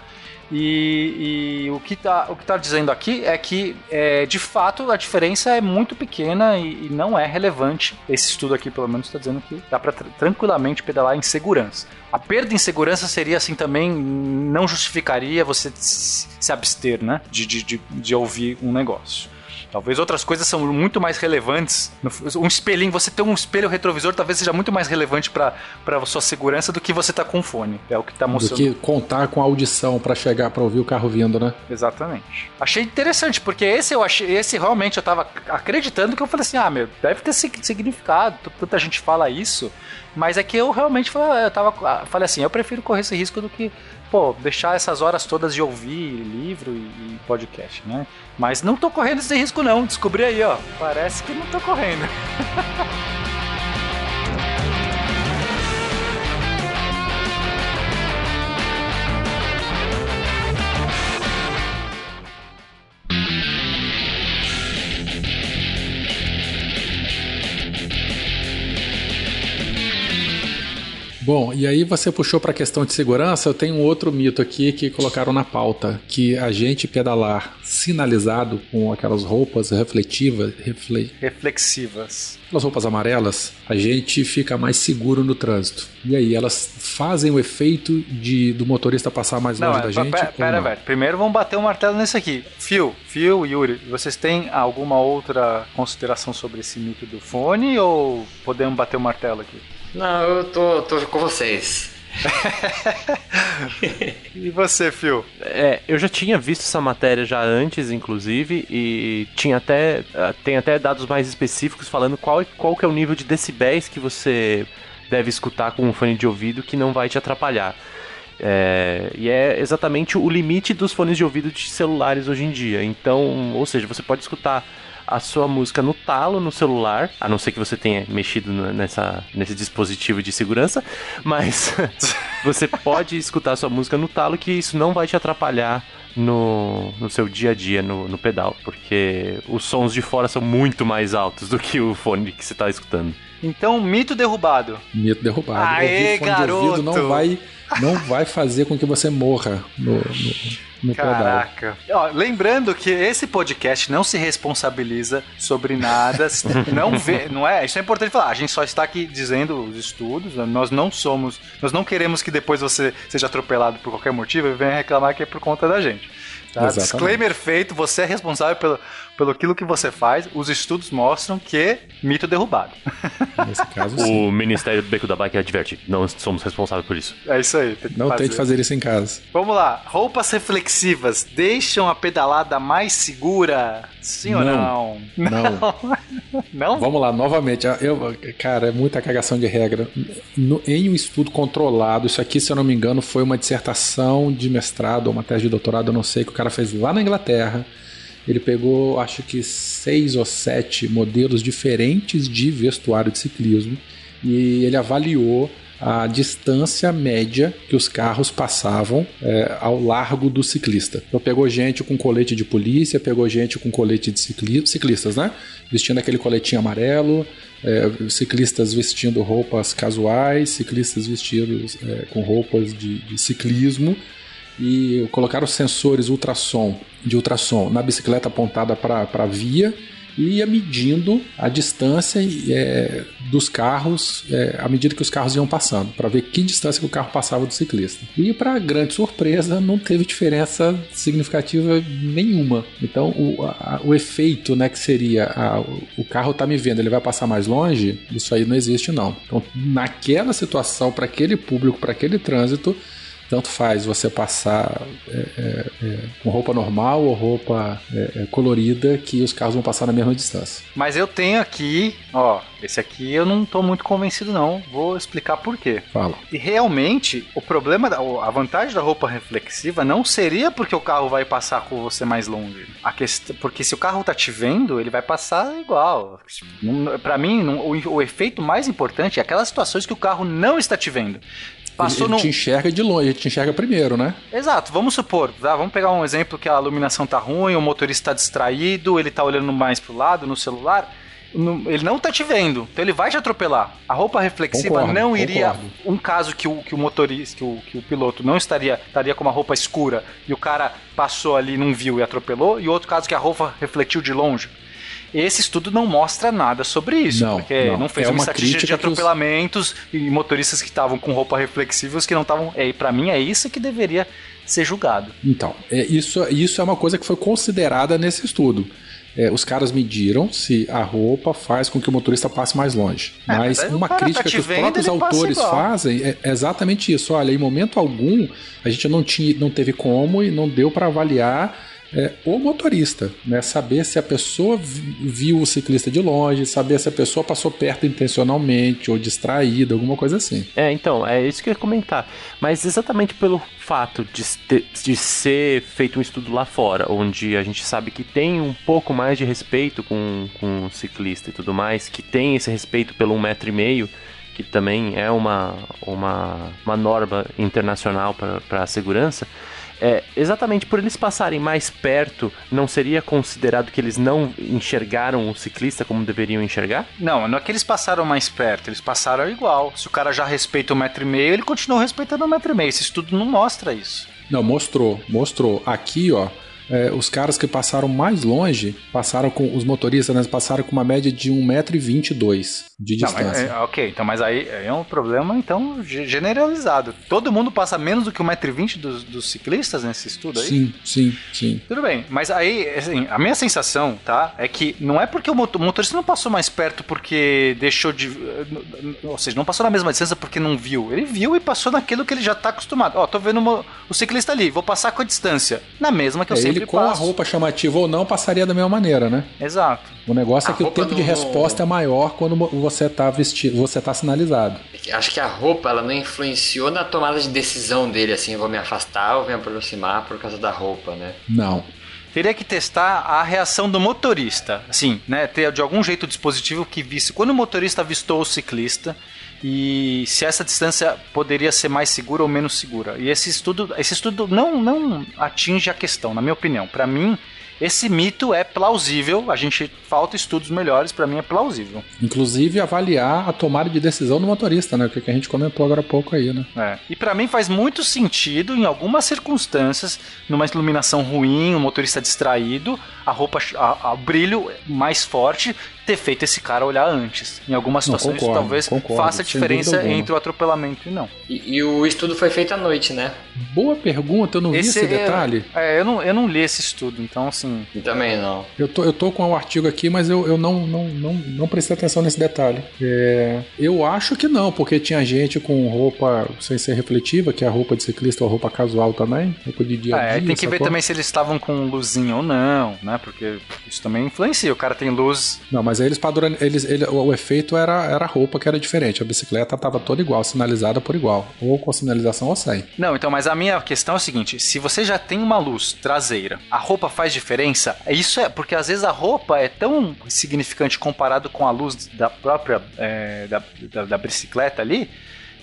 E, e, o que está tá dizendo aqui é que, é, de fato, a diferença é muito pequena e, e não é relevante. Esse estudo aqui, pelo menos, está dizendo que dá para tranquilamente pedalar em segurança. A perda em segurança seria assim também, não justificaria você se abster, né? De, de, de, de ouvir um negócio. Talvez outras coisas são muito mais relevantes. Um espelhinho, você ter um espelho retrovisor talvez seja muito mais relevante para sua segurança do que você tá com fone. É o que tá mostrando. Do que contar com a audição para chegar para ouvir o carro vindo, né? Exatamente. Achei interessante, porque esse eu achei, esse realmente eu tava acreditando que eu falei assim: "Ah, meu, deve ter significado, tanta gente fala isso". Mas é que eu realmente eu tava, ah, falei assim, eu prefiro correr esse risco do que pô, deixar essas horas todas de ouvir livro e, e podcast, né? Mas não tô correndo esse risco não, descobri aí, ó. Parece que não tô correndo. Bom, e aí você puxou para a questão de segurança, eu tenho um outro mito aqui que colocaram na pauta, que a gente pedalar sinalizado com aquelas roupas refletivas, refle... reflexivas, aquelas roupas amarelas, a gente fica mais seguro no trânsito. E aí, elas fazem o efeito de do motorista passar mais longe não, da gente? Pera, pera, pera, primeiro vamos bater o um martelo nesse aqui. Phil, Phil, Yuri, vocês têm alguma outra consideração sobre esse mito do fone ou podemos bater o martelo aqui? Não, eu tô, tô com vocês. e você, Phil? É, eu já tinha visto essa matéria já antes, inclusive, e tinha até ah, tem até dados mais específicos falando qual, qual que é o nível de decibéis que você deve escutar com um fone de ouvido que não vai te atrapalhar. É, e é exatamente o limite dos fones de ouvido de celulares hoje em dia. Então, ou seja, você pode escutar a sua música no talo no celular, a não ser que você tenha mexido nessa, nesse dispositivo de segurança, mas você pode escutar a sua música no talo que isso não vai te atrapalhar no, no seu dia a dia no, no pedal, porque os sons de fora são muito mais altos do que o fone que você está escutando. Então, mito derrubado. Mito derrubado. Aê, fone garoto. de ouvido não vai, não vai fazer com que você morra no, no no Caraca. Ó, lembrando que esse podcast não se responsabiliza sobre nada, não vê, não é? Isso é importante falar. A gente só está aqui dizendo os estudos, nós não somos, nós não queremos que depois você seja atropelado por qualquer motivo e venha reclamar que é por conta da gente. Tá? Disclaimer feito, você é responsável pelo, pelo aquilo que você faz. Os estudos mostram que mito derrubado. Nesse caso, sim. O Ministério do Beco da Bike adverte, não somos responsáveis por isso. É isso aí. Não fazer. tente fazer isso em casa. Vamos lá. Roupas reflexivas deixam a pedalada mais segura? Sim não, ou não? Não. Não? Vamos lá, novamente. Eu, cara, é muita cagação de regra. No, em um estudo controlado, isso aqui, se eu não me engano, foi uma dissertação de mestrado ou uma tese de doutorado, eu não sei, que o cara fez lá na Inglaterra. Ele pegou, acho que seis ou sete modelos diferentes de vestuário de ciclismo e ele avaliou a distância média que os carros passavam é, ao largo do ciclista. Então pegou gente com colete de polícia, pegou gente com colete de cicli ciclistas, né? Vestindo aquele coletinho amarelo, é, ciclistas vestindo roupas casuais, ciclistas vestidos é, com roupas de, de ciclismo e colocaram sensores ultrassom de ultrassom na bicicleta apontada para a via e ia medindo a distância é, dos carros é, à medida que os carros iam passando, para ver que distância que o carro passava do ciclista. E para grande surpresa, não teve diferença significativa nenhuma. Então, o, a, o efeito né, que seria a, o carro está me vendo, ele vai passar mais longe, isso aí não existe não. Então, naquela situação, para aquele público, para aquele trânsito, tanto faz você passar é, é, é, com roupa normal ou roupa é, é, colorida, que os carros vão passar na mesma distância. Mas eu tenho aqui, ó, esse aqui eu não tô muito convencido não. Vou explicar por quê. Fala. E realmente, o problema, da, a vantagem da roupa reflexiva não seria porque o carro vai passar com você mais longe. A questão, porque se o carro tá te vendo, ele vai passar igual. Para mim, o, o efeito mais importante é aquelas situações que o carro não está te vendo. Passou ele, ele te enxerga de longe, ele te enxerga primeiro, né? Exato, vamos supor, tá? vamos pegar um exemplo que a iluminação tá ruim, o motorista tá distraído, ele tá olhando mais pro lado no celular. ele não tá te vendo, então ele vai te atropelar. A roupa reflexiva concordo, não iria. Concordo. Um caso que o, que o motorista, que o, que o piloto não estaria, estaria com uma roupa escura e o cara passou ali, não viu e atropelou, e outro caso que a roupa refletiu de longe. Esse estudo não mostra nada sobre isso, não, porque não, não fez é uma, uma estatística de atropelamentos os... e motoristas que estavam com roupa reflexiva que não estavam. É, para mim é isso que deveria ser julgado. Então, é, isso, isso é uma coisa que foi considerada nesse estudo. é, os caras mediram se a roupa faz com que o motorista passe mais longe. É, mas, uma crítica tá que os vendo, próprios autores fazem é exatamente isso. Olha, em momento algum a gente não, tinha, não teve como e não deu para avaliar é, o motorista, né? Saber se a pessoa viu o ciclista de longe, saber se a pessoa passou perto intencionalmente ou distraída, alguma coisa assim. É, então, é isso que eu ia comentar. Mas exatamente pelo fato de, de ser feito um estudo lá fora, onde a gente sabe que tem um pouco mais de respeito com, com o ciclista e tudo mais, que tem esse respeito pelo um metro e meio, que também é uma, uma, uma norma internacional para a segurança é, exatamente por eles passarem mais perto, não seria considerado que eles não enxergaram o ciclista como deveriam enxergar? Não, não é que eles passaram mais perto, eles passaram igual. Se o cara já respeita o um metro e meio, ele continua respeitando o um metro e meio. Esse estudo não mostra isso. Não, mostrou, mostrou. Aqui, ó, é, os caras que passaram mais longe, passaram com os motoristas, né, passaram com uma média de 1,22m de distância. Não, mas, é, ok, então, mas aí é um problema então generalizado. Todo mundo passa menos do que 1,20m dos, dos ciclistas nesse estudo aí? Sim, sim, sim. Tudo bem, mas aí, assim, a minha sensação, tá, é que não é porque o motorista não passou mais perto porque deixou de... Ou seja, não passou na mesma distância porque não viu. Ele viu e passou naquilo que ele já tá acostumado. Ó, tô vendo o ciclista ali, vou passar com a distância. Na mesma que eu é, sempre ele com a roupa chamativa ou não passaria da mesma maneira, né? Exato. O negócio é a é que o tempo de resposta é maior quando você tá vestido, você tá sinalizado. Acho que a roupa ela não influenciou na tomada de decisão dele, assim, eu vou me afastar ou vou me aproximar por causa da roupa, né? Não teria que testar a reação do motorista. Assim, né? Ter de algum jeito o dispositivo que visse. Quando o motorista avistou o ciclista, e se essa distância poderia ser mais segura ou menos segura. E esse estudo, esse estudo não, não atinge a questão, na minha opinião. Para mim, esse mito é plausível, a gente falta estudos melhores, para mim é plausível. Inclusive avaliar a tomada de decisão do motorista, né? O que a gente comentou agora há pouco aí, né? É. E para mim faz muito sentido em algumas circunstâncias, numa iluminação ruim, um motorista distraído, a roupa, a, a brilho mais forte, ter feito esse cara olhar antes. Em algumas situações não, concordo, talvez concordo, faça diferença entre o atropelamento e não. E, e, o estudo foi feito à noite, né? Boa pergunta, eu não esse vi esse é, detalhe. É, eu não, eu não li esse estudo, então assim. Eu também não. Eu tô, eu tô com o um artigo aqui, mas eu, eu não, não, não, não prestei atenção nesse detalhe. É, eu acho que não, porque tinha gente com roupa sem ser refletiva, que é a roupa de ciclista ou roupa casual também, roupa de dia a é, dia. tem que ver também se eles estavam com luzinha ou não, né? Porque isso também influencia. O cara tem luz. Não, mas aí eles padron... eles, ele, o efeito era, era a roupa que era diferente. A bicicleta estava toda igual, sinalizada por igual. Ou com sinalização ou sem. Não, então, mas a minha questão é o seguinte: se você já tem uma luz traseira, a roupa faz diferença? Isso é porque às vezes a roupa é tão significante comparado com a luz da própria é, da, da, da bicicleta ali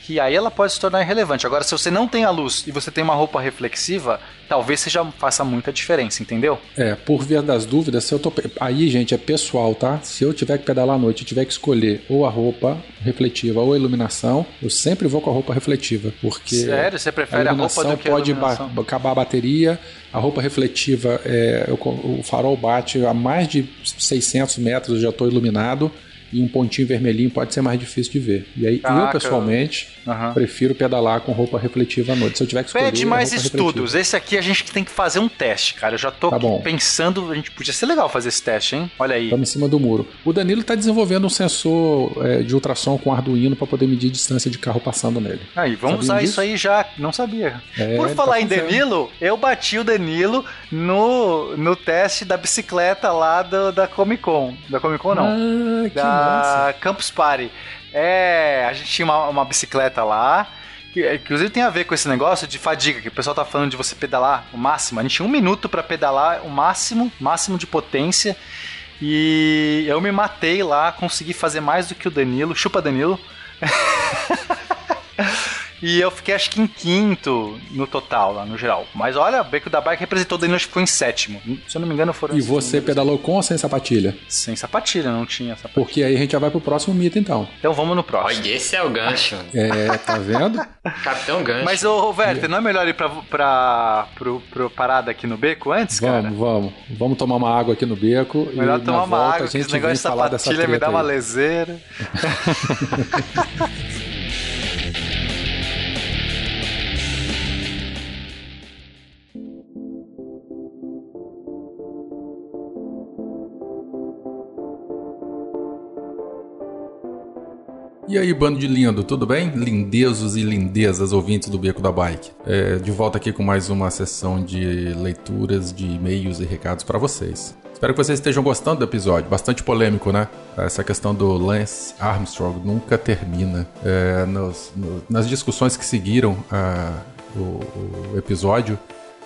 que aí ela pode se tornar irrelevante. Agora, se você não tem a luz e você tem uma roupa reflexiva, talvez seja faça muita diferença, entendeu? É, por via das dúvidas, se eu tô aí, gente, é pessoal, tá? Se eu tiver que pedalar à noite e tiver que escolher ou a roupa refletiva ou a iluminação, eu sempre vou com a roupa refletiva, porque Sério, você prefere a, a roupa do que a pode acabar a bateria, a roupa refletiva, é, o farol bate a mais de 600 metros, eu já estou iluminado e um pontinho vermelhinho pode ser mais difícil de ver. E aí Caraca. eu, pessoalmente, uhum. prefiro pedalar com roupa refletiva à noite. Se eu tiver que escolher... Pede mais estudos. Refletiva. Esse aqui a gente tem que fazer um teste, cara. Eu já tô tá pensando... A gente podia ser legal fazer esse teste, hein? Olha aí. Estamos em cima do muro. O Danilo está desenvolvendo um sensor é, de ultrassom com Arduino para poder medir distância de carro passando nele. Aí, vamos usar disso? isso aí já. Não sabia. É, Por tá falar tá em Danilo, eu bati o Danilo no, no teste da bicicleta lá do, da Comic Con. Da Comic Con, não. Ah, que da, nossa. Campus Party. É, a gente tinha uma, uma bicicleta lá. Que, é, inclusive tem a ver com esse negócio de fadiga, que o pessoal tá falando de você pedalar o máximo. A gente tinha um minuto para pedalar o máximo, máximo de potência. E eu me matei lá, consegui fazer mais do que o Danilo. Chupa Danilo. E eu fiquei acho que em quinto no total, lá no geral. Mas olha, o Beco da Bike representou o Danilo, acho que foi em sétimo. Se eu não me engano, foram. E você pedalou com ou sem sapatilha? Sem sapatilha, não tinha sapatilha. Porque aí a gente já vai pro próximo mito, então. Então vamos no próximo. Olha, esse é o gancho. é, tá vendo? Capitão Gancho. Mas, ô, Werther, não é melhor ir pra, pra, pro, pro parada aqui no beco antes, vamos, cara? Vamos, vamos. Vamos tomar uma água aqui no beco. Melhor tomar uma volta, água, que esse negócio de sapatilha me dá uma leseira. E aí, bando de lindo, tudo bem? Lindezos e lindezas ouvintes do Beco da Bike. É, de volta aqui com mais uma sessão de leituras de e-mails e recados para vocês. Espero que vocês estejam gostando do episódio. Bastante polêmico, né? Essa questão do Lance Armstrong nunca termina. É, nos, no, nas discussões que seguiram o, o, episódio,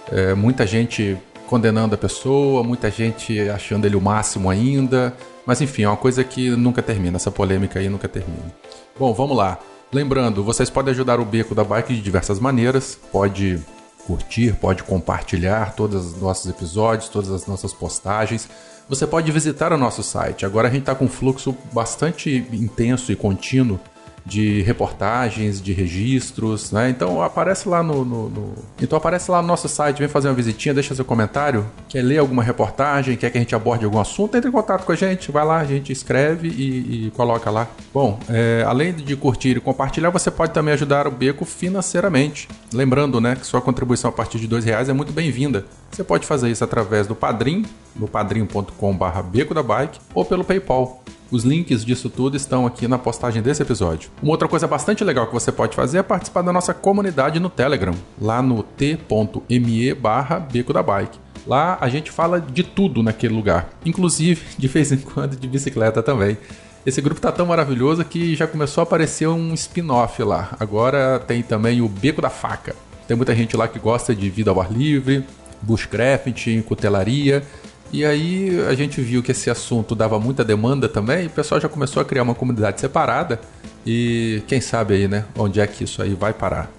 é, muita gente condenando a pessoa, muita gente achando ele o máximo ainda. Mas enfim, é uma coisa que nunca termina. Essa polêmica aí nunca termina. Bom, vamos lá. Lembrando, vocês podem ajudar o Beco da Bike de diversas maneiras. Pode curtir, pode compartilhar todos os nossos episódios, todas as nossas postagens. Você pode visitar o nosso site. Agora a gente está com um fluxo bastante intenso e contínuo de reportagens, de registros, né? Então aparece lá no, no, no, então aparece lá no nosso site, vem fazer uma visitinha, deixa seu comentário, quer ler alguma reportagem, quer que a gente aborde algum assunto, entre em contato com a gente, vai lá, a gente escreve e, e coloca lá. Bom, é, além de curtir e compartilhar, você pode também ajudar o Beco financeiramente. Lembrando, né, que sua contribuição a partir de dois reais é muito bem-vinda. Você pode fazer isso através do Padrim, no padrim.com/beco da bike ou pelo PayPal. Os links disso tudo estão aqui na postagem desse episódio. Uma outra coisa bastante legal que você pode fazer é participar da nossa comunidade no Telegram, lá no t.me barra Beco da Bike. Lá a gente fala de tudo naquele lugar, inclusive de vez em quando de bicicleta também. Esse grupo tá tão maravilhoso que já começou a aparecer um spin-off lá. Agora tem também o Beco da Faca. Tem muita gente lá que gosta de vida ao ar livre, bushcraft, cutelaria e aí a gente viu que esse assunto dava muita demanda também, e o pessoal já começou a criar uma comunidade separada. E quem sabe aí, né, onde é que isso aí vai parar.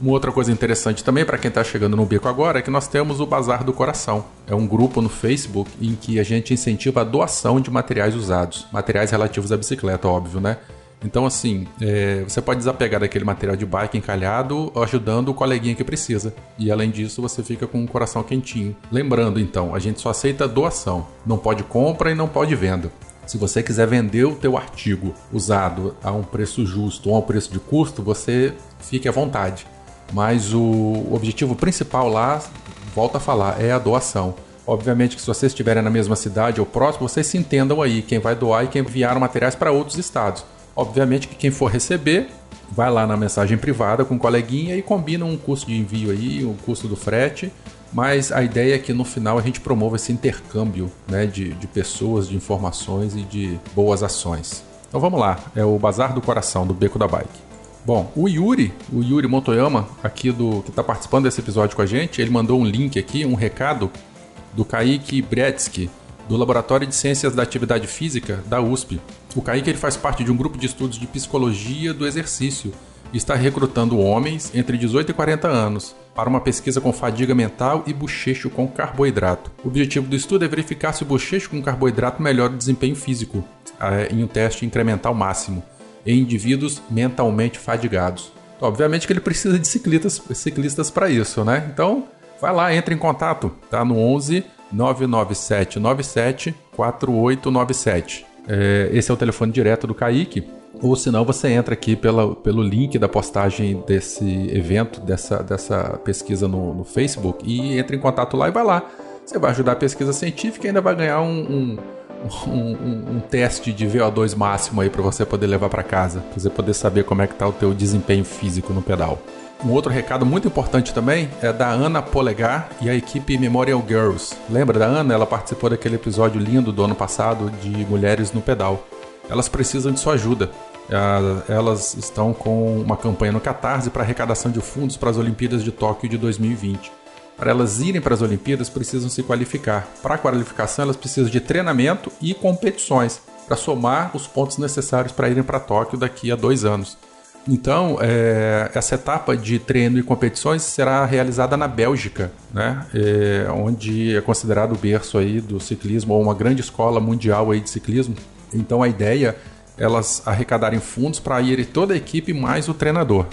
Uma outra coisa interessante também para quem está chegando no bico agora é que nós temos o Bazar do Coração. É um grupo no Facebook em que a gente incentiva a doação de materiais usados, materiais relativos à bicicleta, óbvio, né? Então, assim, é, você pode desapegar daquele material de bike encalhado, ajudando o coleguinha que precisa. E além disso, você fica com o coração quentinho. Lembrando, então, a gente só aceita doação. Não pode compra e não pode venda. Se você quiser vender o teu artigo usado a um preço justo ou a um preço de custo, você fique à vontade. Mas o objetivo principal lá, volta a falar, é a doação. Obviamente que se vocês estiverem na mesma cidade ou próximo, vocês se entendam aí, quem vai doar e quem enviar materiais para outros estados. Obviamente que quem for receber vai lá na mensagem privada com o coleguinha e combina um custo de envio aí, um custo do frete. Mas a ideia é que no final a gente promova esse intercâmbio né, de, de pessoas, de informações e de boas ações. Então vamos lá, é o Bazar do Coração, do Beco da Bike. Bom, o Yuri, o Yuri Motoyama, aqui do que está participando desse episódio com a gente, ele mandou um link aqui, um recado do Kaique Bretsky, do Laboratório de Ciências da Atividade Física da USP. O Kaique ele faz parte de um grupo de estudos de psicologia do exercício e está recrutando homens entre 18 e 40 anos para uma pesquisa com fadiga mental e bochecho com carboidrato. O objetivo do estudo é verificar se o bochecho com carboidrato melhora o desempenho físico é, em um teste incremental máximo em indivíduos mentalmente fadigados. Então, obviamente que ele precisa de ciclistas, ciclistas para isso, né? Então, vai lá, entre em contato, tá no 11 99797 4897. É, esse é o telefone direto do Kaique. Ou senão você entra aqui pela, pelo link da postagem desse evento, dessa, dessa pesquisa no, no Facebook e entra em contato lá e vai lá. Você vai ajudar a pesquisa científica e ainda vai ganhar um, um um, um, teste de VO2 máximo aí para você poder levar para casa, para você poder saber como é que tá o teu desempenho físico no pedal. Um outro recado muito importante também é da Ana Polegar e a equipe Memorial Girls. Lembra da Ana? Ela participou daquele episódio lindo do ano passado de Mulheres no Pedal. Elas precisam de sua ajuda. Elas estão com uma campanha no Catarse para arrecadação de fundos para as Olimpíadas de Tóquio de 2020. Para elas irem para as Olimpíadas, precisam se qualificar. Para a qualificação, elas precisam de treinamento e competições para somar os pontos necessários para irem para Tóquio daqui a dois anos. Então, é, essa etapa de treino e competições será realizada na Bélgica, né? É, onde é considerado o berço aí do ciclismo ou uma grande escola mundial aí de ciclismo. Então, a ideia elas arrecadarem fundos para ir toda a equipe mais o treinador.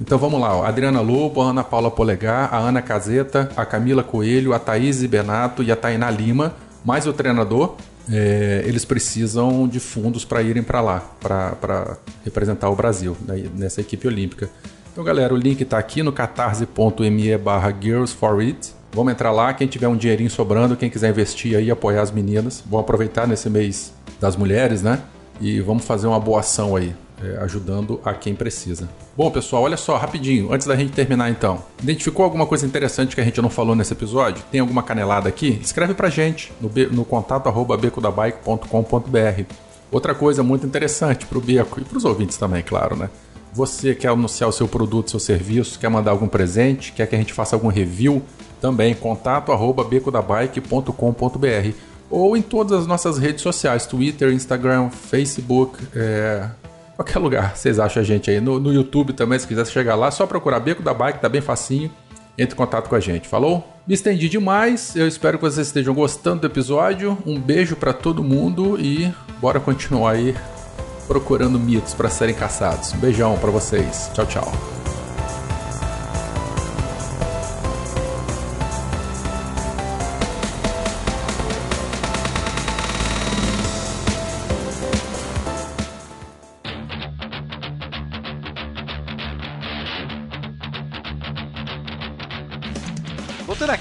Então vamos lá, ó. Adriana Lobo, a Ana Paula Polegar, a Ana Caseta, a Camila Coelho, a Thaís Benato e a Tainá Lima, mais o treinador, é, eles precisam de fundos para irem para lá, para representar o Brasil né, nessa equipe olímpica. Então, galera, o link está aqui no catarse.me barra Girls for It. Vamos entrar lá, quem tiver um dinheirinho sobrando, quem quiser investir aí, apoiar as meninas. Vamos aproveitar nesse mês das mulheres, né? E vamos fazer uma boa ação aí. É, ajudando a quem precisa. Bom, pessoal, olha só, rapidinho, antes da gente terminar então. Identificou alguma coisa interessante que a gente não falou nesse episódio? Tem alguma canelada aqui? Escreve pra gente no, no contato arroba becodabike.com.br. Outra coisa muito interessante pro Beco e pros ouvintes também, claro, né? Você quer anunciar o seu produto, seu serviço, quer mandar algum presente, quer que a gente faça algum review, também contato arroba becodabike.com.br ou em todas as nossas redes sociais, Twitter, Instagram, Facebook, é... qualquer lugar vocês acham a gente aí. No, no YouTube também, se quiser chegar lá, só procurar Beco da Bike, tá bem facinho. Entre em contato com a gente, falou? Me estendi demais, eu espero que vocês estejam gostando do episódio. Um beijo para todo mundo e bora continuar aí procurando mitos para serem caçados. Um beijão para vocês. Tchau, tchau.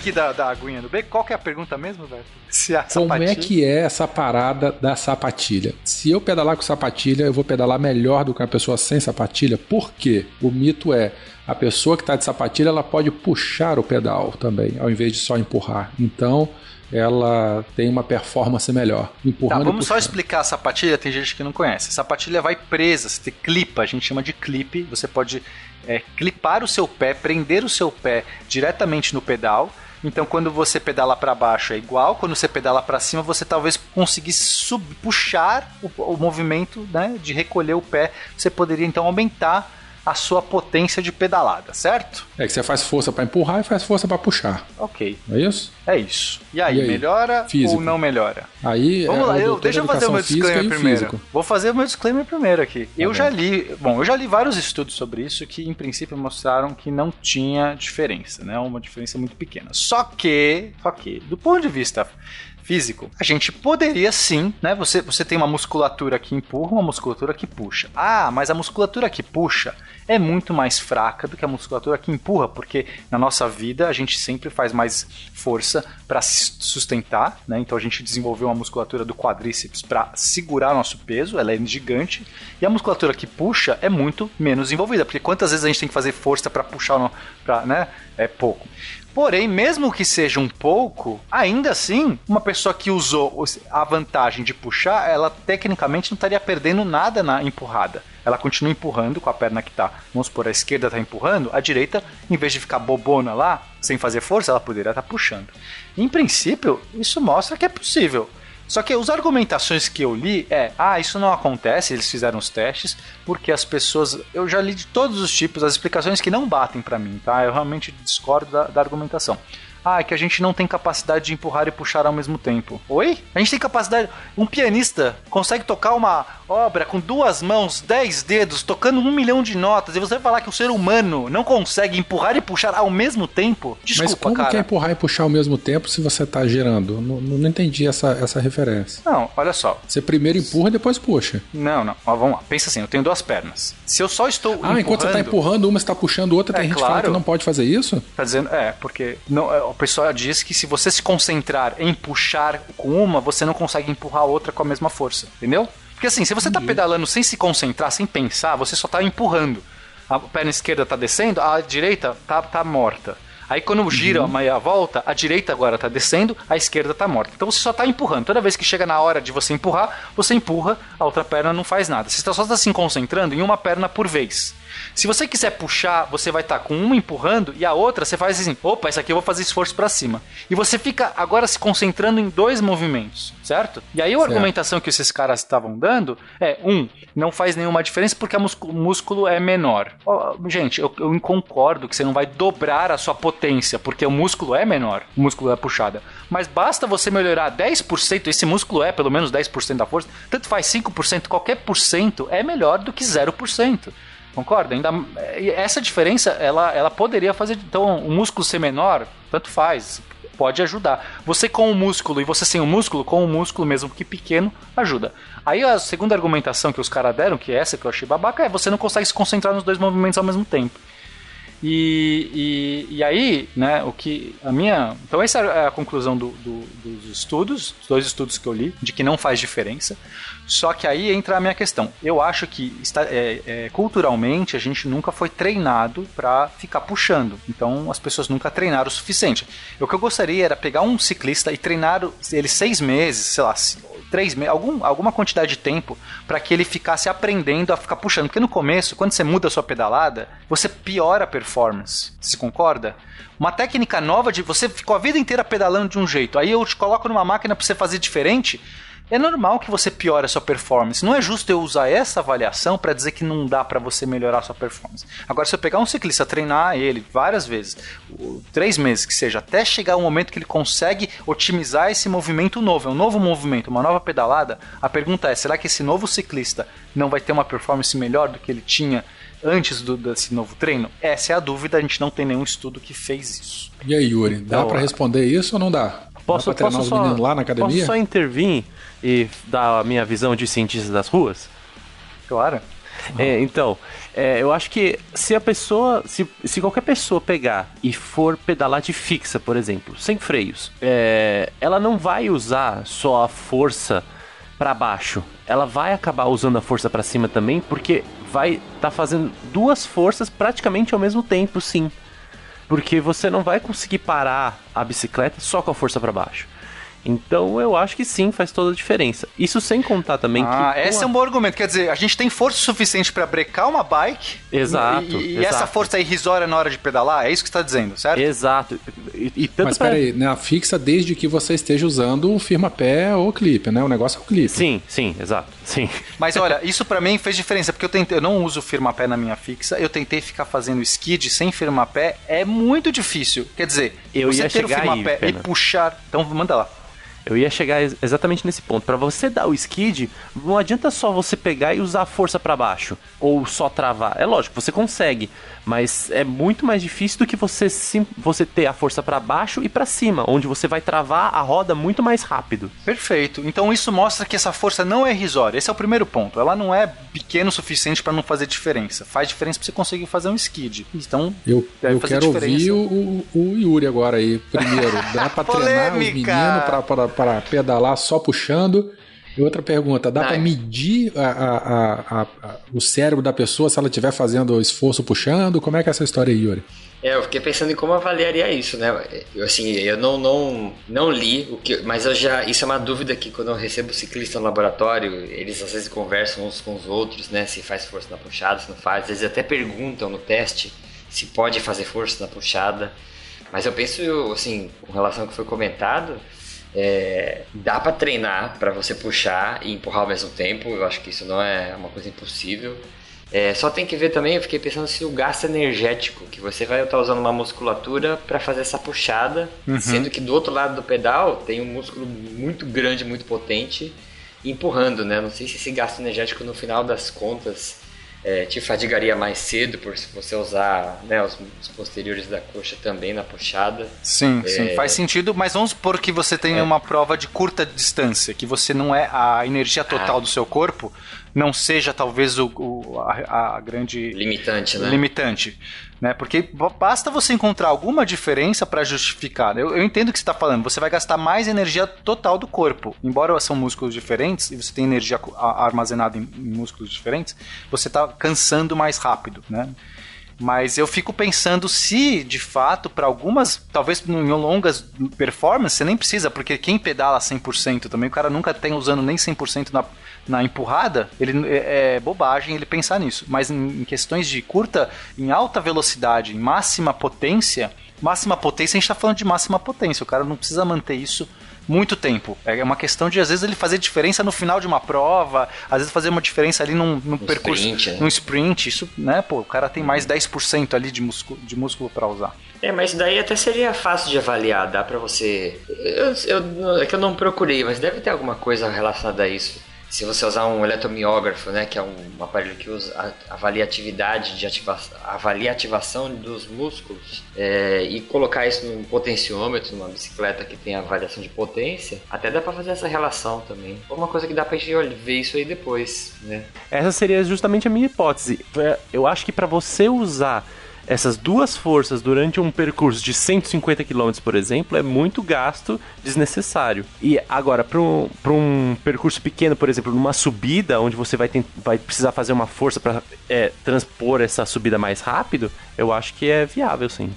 Aqui da, da aguinha do beco, qual que é a pergunta mesmo, velho? Se a Como é sapatilha- que é essa parada da sapatilha? Se eu pedalar com sapatilha, eu vou pedalar melhor do que uma pessoa sem sapatilha? Por quê? O mito é a pessoa que está de sapatilha, ela pode puxar o pedal também, ao invés de só empurrar. Então, ela tem uma performance melhor. Tá, Empurrando e vamos só explicar a sapatilha, tem gente que não conhece. A sapatilha vai presa, você tem clipa, a gente chama de clipe. Você pode é, clipar o seu pé, prender o seu pé diretamente no pedal. Então, quando você pedala para baixo é igual, quando você pedala para cima, você talvez conseguisse sub, puxar o, o movimento né, de recolher o pé. Você poderia então aumentar a sua potência de pedalada, certo? É que você faz força para empurrar e faz força para puxar. Ok, é isso? é isso. E aí, E aí? melhora Físico. ou não melhora? Aí Vamos é lá, eu, deixa eu fazer o meu disclaimer primeiro. físico. Vou fazer o meu disclaimer primeiro aqui. eu bem. já li, bom, eu já li vários estudos sobre isso que em princípio mostraram que não tinha diferença, né? Uma diferença muito pequena. Só que, só que, do ponto de vista físico, a gente poderia sim, né? Você, você tem uma musculatura que empurra, uma musculatura que puxa. Ah, mas a musculatura que puxa é muito mais fraca do que a musculatura que empurra, porque na nossa vida a gente sempre faz mais força para se sustentar, né? Então a gente desenvolveu uma musculatura do quadríceps para segurar nosso peso, ela é gigante, e a musculatura que puxa é muito menos envolvida, porque quantas vezes a gente tem que fazer força para puxar, pra, né? É pouco. Porém, mesmo que seja um pouco, ainda assim, uma pessoa que usou a vantagem de puxar, ela tecnicamente não estaria perdendo nada na empurrada. Ela continua empurrando com a perna que tá, vamos supor, a esquerda tá empurrando, a direita, em vez de ficar bobona lá, sem fazer força, ela poderia estar puxando. Em princípio, isso mostra que é possível. Só que as argumentações que eu li é, ah, isso não acontece, eles fizeram os testes, porque as pessoas, eu já li de todos os tipos, as explicações que não batem pra mim, tá? Eu realmente discordo da, da argumentação. Ah, é que a gente não tem capacidade de empurrar e puxar ao mesmo tempo. Oi? A gente tem capacidade. Um pianista consegue tocar uma obra com duas mãos, dez dedos, tocando um milhão de notas, e você falar que o ser humano não consegue empurrar e puxar ao mesmo tempo? Desculpa, Mas como cara. que é empurrar e puxar ao mesmo tempo se você tá girando? Não, não entendi essa, essa referência. Não, olha só. Você primeiro empurra e depois puxa. Não, não. Ó, vamos lá. Pensa assim, eu tenho duas pernas. Se eu só estou Ah, empurrando... enquanto você tá empurrando, uma está puxando outra, tem É, gente que fala claro. que não pode fazer isso? Tá dizendo, é, porque não, é, o pessoal diz que se você se concentrar em puxar com uma, você não consegue empurrar a outra com a mesma força, entendeu? Porque assim, se você tá pedalando sem se concentrar, sem pensar, você só tá empurrando. A perna esquerda tá descendo, a direita tá, tá morta. Aí quando gira a meia volta, a direita agora tá descendo, a esquerda tá morta. Então você só tá empurrando. Toda vez que chega na hora de você empurrar, você empurra, a outra perna não faz nada. Você só está se concentrando em uma perna por vez. Se você quiser puxar, você vai estar com uma empurrando e a outra você faz assim: opa, essa aqui eu vou fazer esforço para cima. E você fica agora se concentrando em dois movimentos, certo? E aí a Certo. argumentação que esses caras estavam dando é: um, não faz nenhuma diferença porque o músculo é menor. Gente, eu, eu concordo que você não vai dobrar a sua potência porque o músculo é menor, o músculo da puxada. Mas basta você melhorar 10%, esse músculo é pelo menos 10% da força, tanto faz 5%, qualquer por cento é melhor do que 0%. Concorda? Ainda, e essa diferença, ela, ela poderia fazer. Então, o músculo ser menor, tanto faz. Pode ajudar. Você com o músculo e você sem o músculo, com o músculo mesmo que pequeno, ajuda. Aí a segunda argumentação que os caras deram, que é essa que eu achei babaca, é você não consegue se concentrar nos dois movimentos ao mesmo tempo. E, e, e, aí, né, o que a minha. Então, essa é a conclusão do, do, dos estudos, dos dois estudos que eu li, de que não faz diferença. Só que aí entra a minha questão. Eu acho que está, é, é, culturalmente a gente nunca foi treinado para ficar puxando. Então as pessoas nunca treinaram o suficiente. O que eu gostaria era pegar um ciclista e treinar ele seis meses, sei lá, três meses, algum, alguma quantidade de tempo para que ele ficasse aprendendo a ficar puxando. Porque no começo, quando você muda a sua pedalada, você piora a performance. Você concorda? Uma técnica nova de você ficou a vida inteira pedalando de um jeito, aí eu te coloco numa máquina para você fazer diferente é normal que você piore a sua performance. Não é justo eu usar essa avaliação para dizer que não dá para você melhorar a sua performance. Agora, se eu pegar um ciclista, treinar ele várias vezes, três meses que seja, até chegar um momento que ele consegue otimizar esse movimento novo, é um novo movimento, uma nova pedalada, a pergunta é: será que esse novo ciclista não vai ter uma performance melhor do que ele tinha antes do, desse novo treino? Essa é a dúvida, a gente não tem nenhum estudo que fez isso. E aí, Yuri, dá então, para responder isso ou não dá? Posso, dá posso só, lá na academia? Posso só intervir? E dar a minha visão de cientista das ruas? Claro. É, então, é, eu acho que se a pessoa, se, se qualquer pessoa pegar e for pedalar de fixa, por exemplo, sem freios, é, ela não vai usar só a força para baixo, ela vai acabar usando a força para cima também, porque vai estar tá fazendo duas forças praticamente ao mesmo tempo, sim. Porque você não vai conseguir parar a bicicleta só com a força para baixo. Então eu acho que sim, faz toda a diferença. Isso sem contar também ah, que. Ah, esse é um bom argumento. Quer dizer, a gente tem força suficiente para brecar uma bike. Exato. E, e exato. essa força é irrisória na hora de pedalar? É isso que você está dizendo, certo? Exato. E, e tanto Mas pra... peraí, na fixa, desde que você esteja usando o firma-pé ou clipe, né? O negócio é o clipe. Sim, sim, exato. Sim. Mas olha, isso para mim fez diferença, porque eu, tentei, eu não uso firma-pé na minha fixa, eu tentei ficar fazendo skid sem firma-pé, é muito difícil. Quer dizer, eu você ia ter o firma-pé e puxar. Então manda lá. Eu ia chegar exatamente nesse ponto. Para você dar o skid, não adianta só você pegar e usar a força para baixo ou só travar. É lógico, você consegue, mas é muito mais difícil do que você sim, você ter a força para baixo e para cima, onde você vai travar a roda muito mais rápido. Perfeito. Então isso mostra que essa força não é irrisória. Esse é o primeiro ponto. Ela não é pequeno o suficiente para não fazer diferença. Faz diferença para você conseguir fazer um skid. Então, eu, eu quero diferença. ouvir o, o, Yuri agora aí primeiro. Dá para treinar os meninos para para pedalar só puxando? E outra pergunta, dá para medir a, a, a, o cérebro da pessoa se ela estiver fazendo esforço puxando? Como é que é essa história aí, Yuri? É, eu fiquei pensando em como avaliaria isso, né? Eu, assim, eu não, não, não li, o que, mas eu já. Isso é uma dúvida que quando eu recebo ciclista no laboratório, eles às vezes conversam uns com os outros, né? Se faz força na puxada, se não faz. Às vezes até perguntam no teste se pode fazer força na puxada. Mas eu penso, assim, com relação ao que foi comentado, é, dá para treinar para você puxar e empurrar ao mesmo tempo. Eu acho que isso não é uma coisa impossível. É, só tem que ver também, eu fiquei pensando se o gasto energético, que você vai estar usando uma musculatura para fazer essa puxada, uhum. sendo que do outro lado do pedal tem um músculo muito grande, muito potente, empurrando, né? Não sei se esse gasto energético no final das contas é, te fadigaria mais cedo por se você usar né, os, os, posteriores da coxa também na puxada. Sim, é... sim, faz sentido, mas vamos supor que você tenha é. uma prova de curta distância, que você não é a energia total ah. do seu corpo, não seja talvez o, o a, a, grande limitante, né? Limitante, né? Porque basta você encontrar alguma diferença para justificar. Eu, eu, entendo o que você está falando. Você vai gastar mais energia total do corpo, embora são músculos diferentes e você tem energia armazenada em, em músculos diferentes. Você está cansando mais rápido, né? Mas eu fico pensando se, de fato, para algumas, talvez em longas performances, você nem precisa, porque quem pedala 100% também, o cara nunca tem usando nem 100% na, na empurrada, ele é, é, bobagem ele pensar nisso. Mas em, em questões de curta, em alta velocidade, em máxima potência, máxima potência, a gente está falando de máxima potência, o cara não precisa manter isso muito tempo. É uma questão de, às vezes, ele fazer diferença no final de uma prova, às vezes fazer uma diferença ali num, num percurso, sprint, né? num sprint. Isso, né, pô, o cara tem mais 10% ali de músculo, de músculo para usar. É, mas daí até seria fácil de avaliar, dá para você. Eu, eu, é que eu não procurei, mas deve ter alguma coisa relacionada a isso se você usar um eletromiógrafo, né, que é um aparelho que usa, avalia a atividade de ativação, avalia ativação dos músculos é, e colocar isso num potenciômetro, numa bicicleta que tem avaliação de potência, até dá para fazer essa relação também. É uma coisa que dá pra gente ver isso aí depois, né? Essa seria justamente a minha hipótese. É, eu acho que para você usar essas duas forças durante um percurso de 150 km, por exemplo, é muito gasto desnecessário. E agora, para um, um percurso pequeno, por exemplo, numa subida, onde você vai, ter, vai precisar fazer uma força para é, transpor essa subida mais rápido, eu acho que é viável, sim.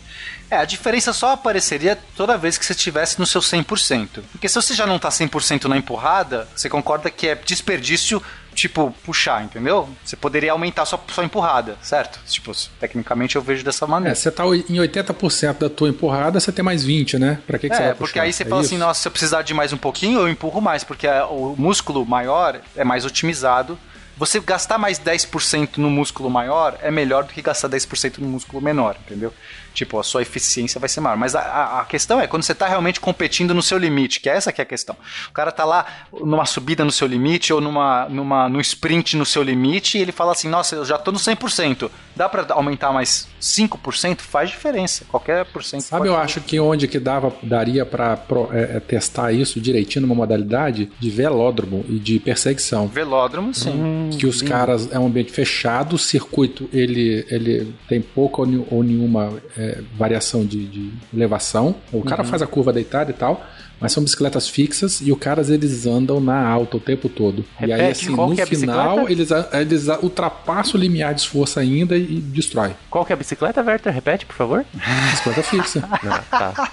É, a diferença só apareceria toda vez que você estivesse no seu 100%. Porque se você já não tá 100% na empurrada, você concorda que é desperdício tipo, puxar, entendeu? Você poderia aumentar sua, sua empurrada, certo? Tipo, tecnicamente eu vejo dessa maneira. É, você tá em 80% da tua empurrada, você tem mais 20, né? Pra que, que é, você vai porque puxar? aí você é fala isso? assim, nossa, se eu precisar de mais um pouquinho, eu empurro mais, porque a- o músculo maior é mais otimizado. Você gastar mais 10% no músculo maior é melhor do que gastar 10% no músculo menor, entendeu? Tipo, a sua eficiência vai ser maior. Mas a, a- questão é quando você tá realmente competindo no seu limite, que é essa que é a questão. O cara tá lá numa subida no seu limite ou numa, numa, no sprint no seu limite e ele fala assim, nossa, eu já tô no 100%. Dá pra aumentar mais 5%? Faz diferença. Qualquer por cento. Sabe, eu fazer. acho que onde que dava, daria pra pro- é, é, testar isso direitinho numa modalidade de velódromo e de perseguição. Velódromo, sim. que os caras é um ambiente fechado, o circuito ele, ele tem pouca ou, nenhuma é, variação de, de elevação. O cara faz a curva deitada e tal, mas são bicicletas fixas e os caras eles andam na alta o tempo todo. e aí Repete, assim, no é final eles, eles ultrapassam o limiar de esforço ainda e, e destrói. Qual que é a bicicleta, Werther? Repete, por favor. Bicicleta fixa. Tá.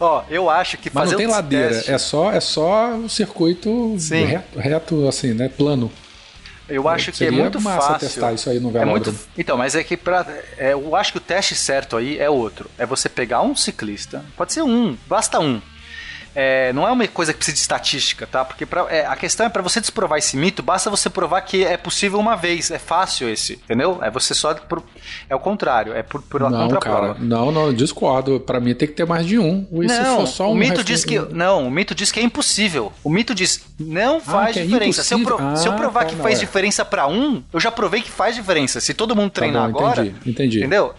Ó, eu acho que Mas não tem um ladeira, teste- é só, é só o circuito reto, reto, assim, né? Plano. Eu acho que é muito massa fácil. testar isso aí no É velódromo. muito, então, mas é que pra, é, eu acho que o teste certo aí é outro. É você pegar um ciclista, pode ser um, basta um. É, não é uma coisa que precisa de estatística, tá? Porque pra- é, a questão é para você desprovar esse mito, basta você provar que é possível uma vez. É fácil esse, entendeu? É você só. Por, é o contrário, é por, por Não, contraprova. cara, não, não, discordo. Pra mim tem que ter mais de um. E se Não, for só o um mito refer- diz que não, o mito diz que é impossível. O mito diz não faz que é diferença. Se eu, pro- impossível? se eu Ah, provar tá, que faz é. diferença pra um, eu já provei que faz diferença. Se todo mundo treinar bom, agora, entendi, entendi. entendeu?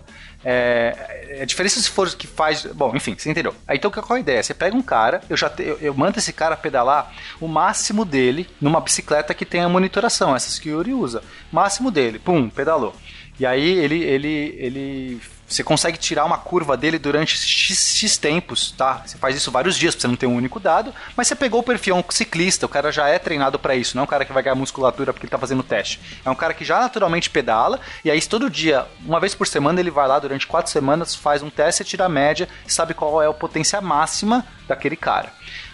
É, a diferença se for que faz. Bom, enfim, você entendeu. Aí então qual é a ideia? Você pega um cara, eu já te- eu, eu mando esse cara pedalar o máximo dele numa bicicleta que tenha monitoração, essas que o Yuri usa. Máximo dele, pum, pedalou. E aí ele, ele, ele. Você consegue tirar uma curva dele durante X, X tempos, tá? Você faz isso vários dias você não ter um único dado, mas você pegou o perfil, é um ciclista, o cara já é treinado pra isso, não é um cara que vai ganhar musculatura porque ele tá fazendo teste. É um cara que já naturalmente pedala, e aí todo dia, uma vez por semana, ele vai lá durante quatro semanas, faz um teste, tira a média, sabe qual é a potência máxima daquele cara.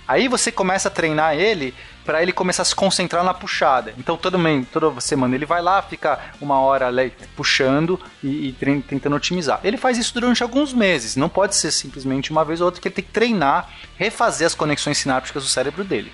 Aí você começa a treinar ele para ele começar a se concentrar na puxada. Então todo toda semana ele vai lá, fica uma hora puxando e, e tentando otimizar. Ele faz isso durante alguns meses. Não pode ser simplesmente uma vez ou outra que ele tem que treinar, refazer as conexões sinápticas do cérebro dele.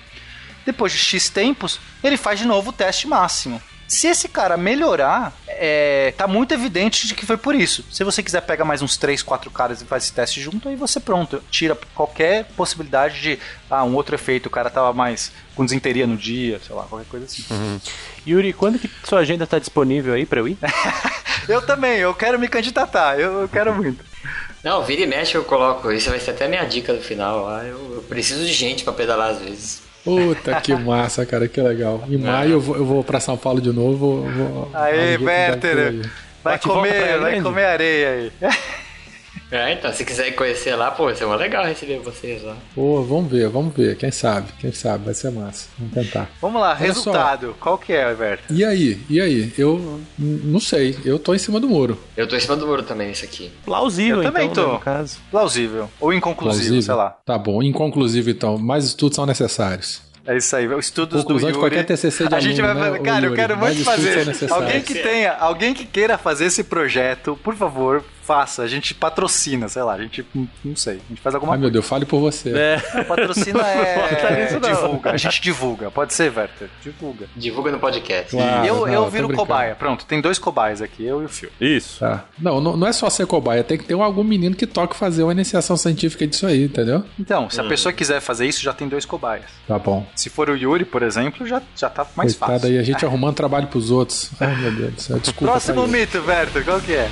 Depois de X tempos, ele faz de novo o teste máximo. Se esse cara melhorar, é, tá muito evidente de que foi por isso. Se você quiser pega mais uns 3, 4 caras e faz esse teste junto, aí você pronto, tira qualquer possibilidade de ah, um outro efeito, o cara tava mais com desinteria no dia, sei lá, qualquer coisa assim. Yuri, quando que sua agenda tá disponível aí pra eu ir? Eu também, eu quero me candidatar, eu, eu quero muito. Não, vira e mexe eu coloco. Isso vai ser até minha dica no final. lá. Eu, eu preciso de gente pra pedalar às vezes. Puta que massa, cara, que legal. Em maio eu vou, eu vou pra São Paulo de novo. Vou, vou aí. vai volta pra comer, vai comer areia aí. É, então, se quiser conhecer lá, pô, vai ser mó legal receber vocês lá. Pô, vamos ver, vamos ver. Quem sabe, quem sabe, vai ser massa. Vamos tentar. Vamos lá, Olha resultado. Qual que é, Werther? E aí, e aí? Eu não sei, eu tô em cima do muro. Eu tô em cima do muro também nesse aqui. Plausível, Eu também então, tô. né, no caso. Plausível. Ou inconclusivo, sei lá. Tá bom, inconclusivo então. Mais estudos são necessários. É isso aí, os estudos Conclusão do de Yuri. qualquer TCC de A gente vai aluno, né, cara, eu quero Mais muito fazer. Alguém que tenha, alguém que queira fazer esse projeto, por favor, faça. A gente patrocina, sei lá, a gente não sei, a gente faz alguma Ai meu Deus, fale por você. É. coisa. Patrocina é não. divulga, a gente divulga. Pode ser, Werther? Divulga. Divulga no podcast. Claro, eu não, eu viro cobaia. Pronto, tem dois cobaias aqui, eu e o Fio. Isso. Tá. Não, não, não é só ser cobaia, tem que ter algum menino que toque fazer uma iniciação científica disso aí, entendeu? Então, se a pessoa quiser fazer isso, já tem dois cobaias. Tá bom. Se for o Yuri, por exemplo, já, já tá mais Coitado fácil. aí, a gente arrumando trabalho pros outros. Ai meu Deus do céu, desculpa. Próximo mito, Werther, qual que é?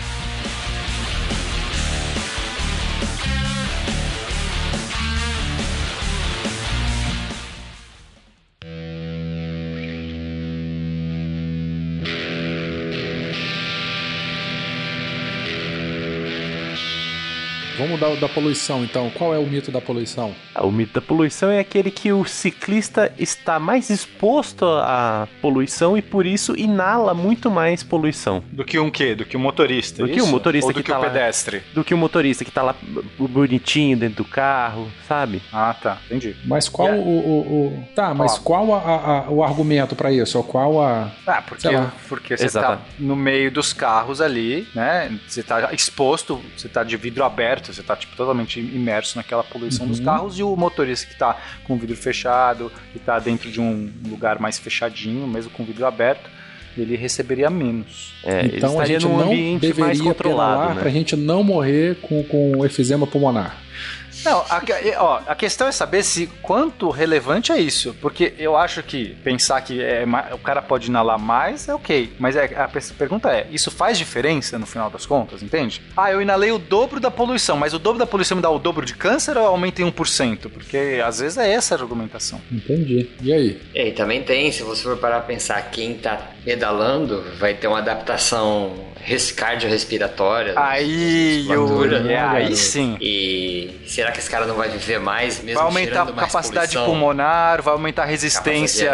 Dar da poluição, então. Qual é o mito da poluição? Ah, o mito da poluição é aquele que o ciclista está mais exposto à poluição e por isso inala muito mais poluição. Do que um quê? Do que o motorista? Do que o isso? motorista Ou do que que, tá o lá. pedestre? Do que o motorista que tá lá bonitinho dentro do carro, sabe? Ah, tá. Entendi. Mas qual Yeah. o, o, o- Tá, mas Ó. qual a- a- a- o argumento pra isso? Ou qual a. Ah, porque, Sei lá. porque você Exato. tá no meio dos carros ali, né? Você tá exposto, você tá de vidro aberto, você tá tipo, totalmente imerso naquela poluição dos Uhum. carros, e o motorista que tá com o vidro fechado, que tá dentro de um lugar mais fechadinho, mesmo com o vidro aberto, ele receberia menos. É, ele então a estaria gente num não ambiente mais deveria controlado, né? pra gente não morrer com, com efizema pulmonar. Não, a, ó, a questão é saber se quanto relevante é isso. Porque eu acho que pensar que é, o cara pode inalar mais é ok. Mas é, a pe- pergunta é: isso faz diferença no final das contas, entende? Ah, eu inalei o dobro da poluição, mas o dobro da poluição me dá o dobro de câncer ou aumenta em 1%? Porque às vezes é essa a argumentação. Entendi. E aí? E aí também tem, se você for parar pra pensar, quem tá pedalando vai ter uma adaptação res- cardiorrespiratória. Aí. Yuri, é, aí garoto. sim. E será que esse cara não vai viver mais, mesmo Vai aumentar a capacidade poluição? pulmonar, vai aumentar a resistência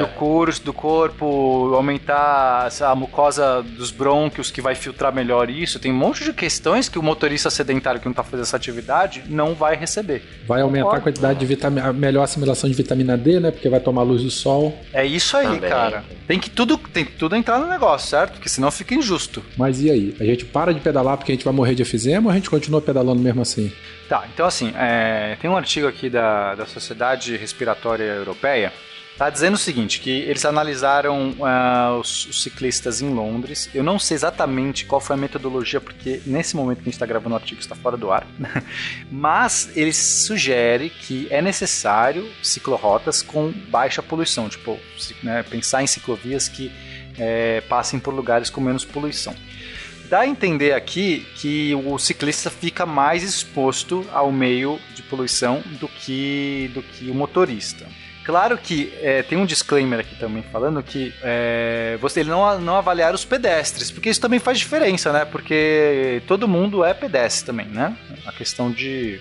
do curso, do corpo, aumentar a mucosa dos brônquios que vai filtrar melhor isso. Tem um monte de questões que o motorista sedentário que não está fazendo essa atividade não vai receber. Vai aumentar a Concordo. quantidade de vitamina. a melhor assimilação de vitamina D, né? Porque vai tomar luz do sol. É isso aí, Também. cara. Tem que tudo, tem que tudo entrar no negócio, certo? Porque senão fica injusto. Mas e aí? A gente para de pedalar porque a gente vai morrer de efizema ou a gente continua pedalando mesmo assim? Tá, então assim, é, tem um artigo aqui da, da Sociedade Respiratória Europeia, tá dizendo o seguinte, que eles analisaram ah, os, os ciclistas em Londres, eu não sei exatamente qual foi a metodologia, porque nesse momento que a gente está gravando o artigo está fora do ar, mas eles sugerem que é necessário ciclorotas com baixa poluição, tipo, né, pensar em ciclovias que é, passem por lugares com menos poluição. Dá a entender aqui que o ciclista fica mais exposto ao meio de poluição do que, do que o motorista. Claro que é, tem um disclaimer aqui também falando que é, você não, não avaliar os pedestres, porque isso também faz diferença, né? Porque todo mundo é pedestre também, né? A questão de.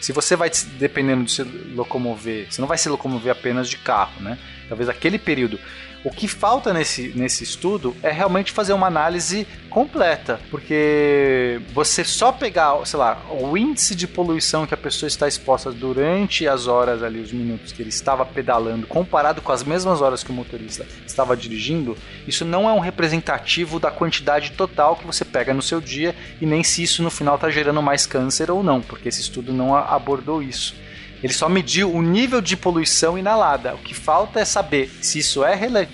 Se você vai, dependendo de se locomover, você não vai se locomover apenas de carro, né? Talvez aquele período. O que falta nesse, nesse estudo é realmente fazer uma análise completa, porque você só pegar, sei lá, o índice de poluição que a pessoa está exposta durante as horas ali, os minutos que ele estava pedalando, comparado com as mesmas horas que o motorista estava dirigindo, isso não é um representativo da quantidade total que você pega no seu dia e nem se isso no final está gerando mais câncer ou não, porque esse estudo não abordou isso. Ele só mediu o nível de poluição inalada. O que falta é saber se isso é rele-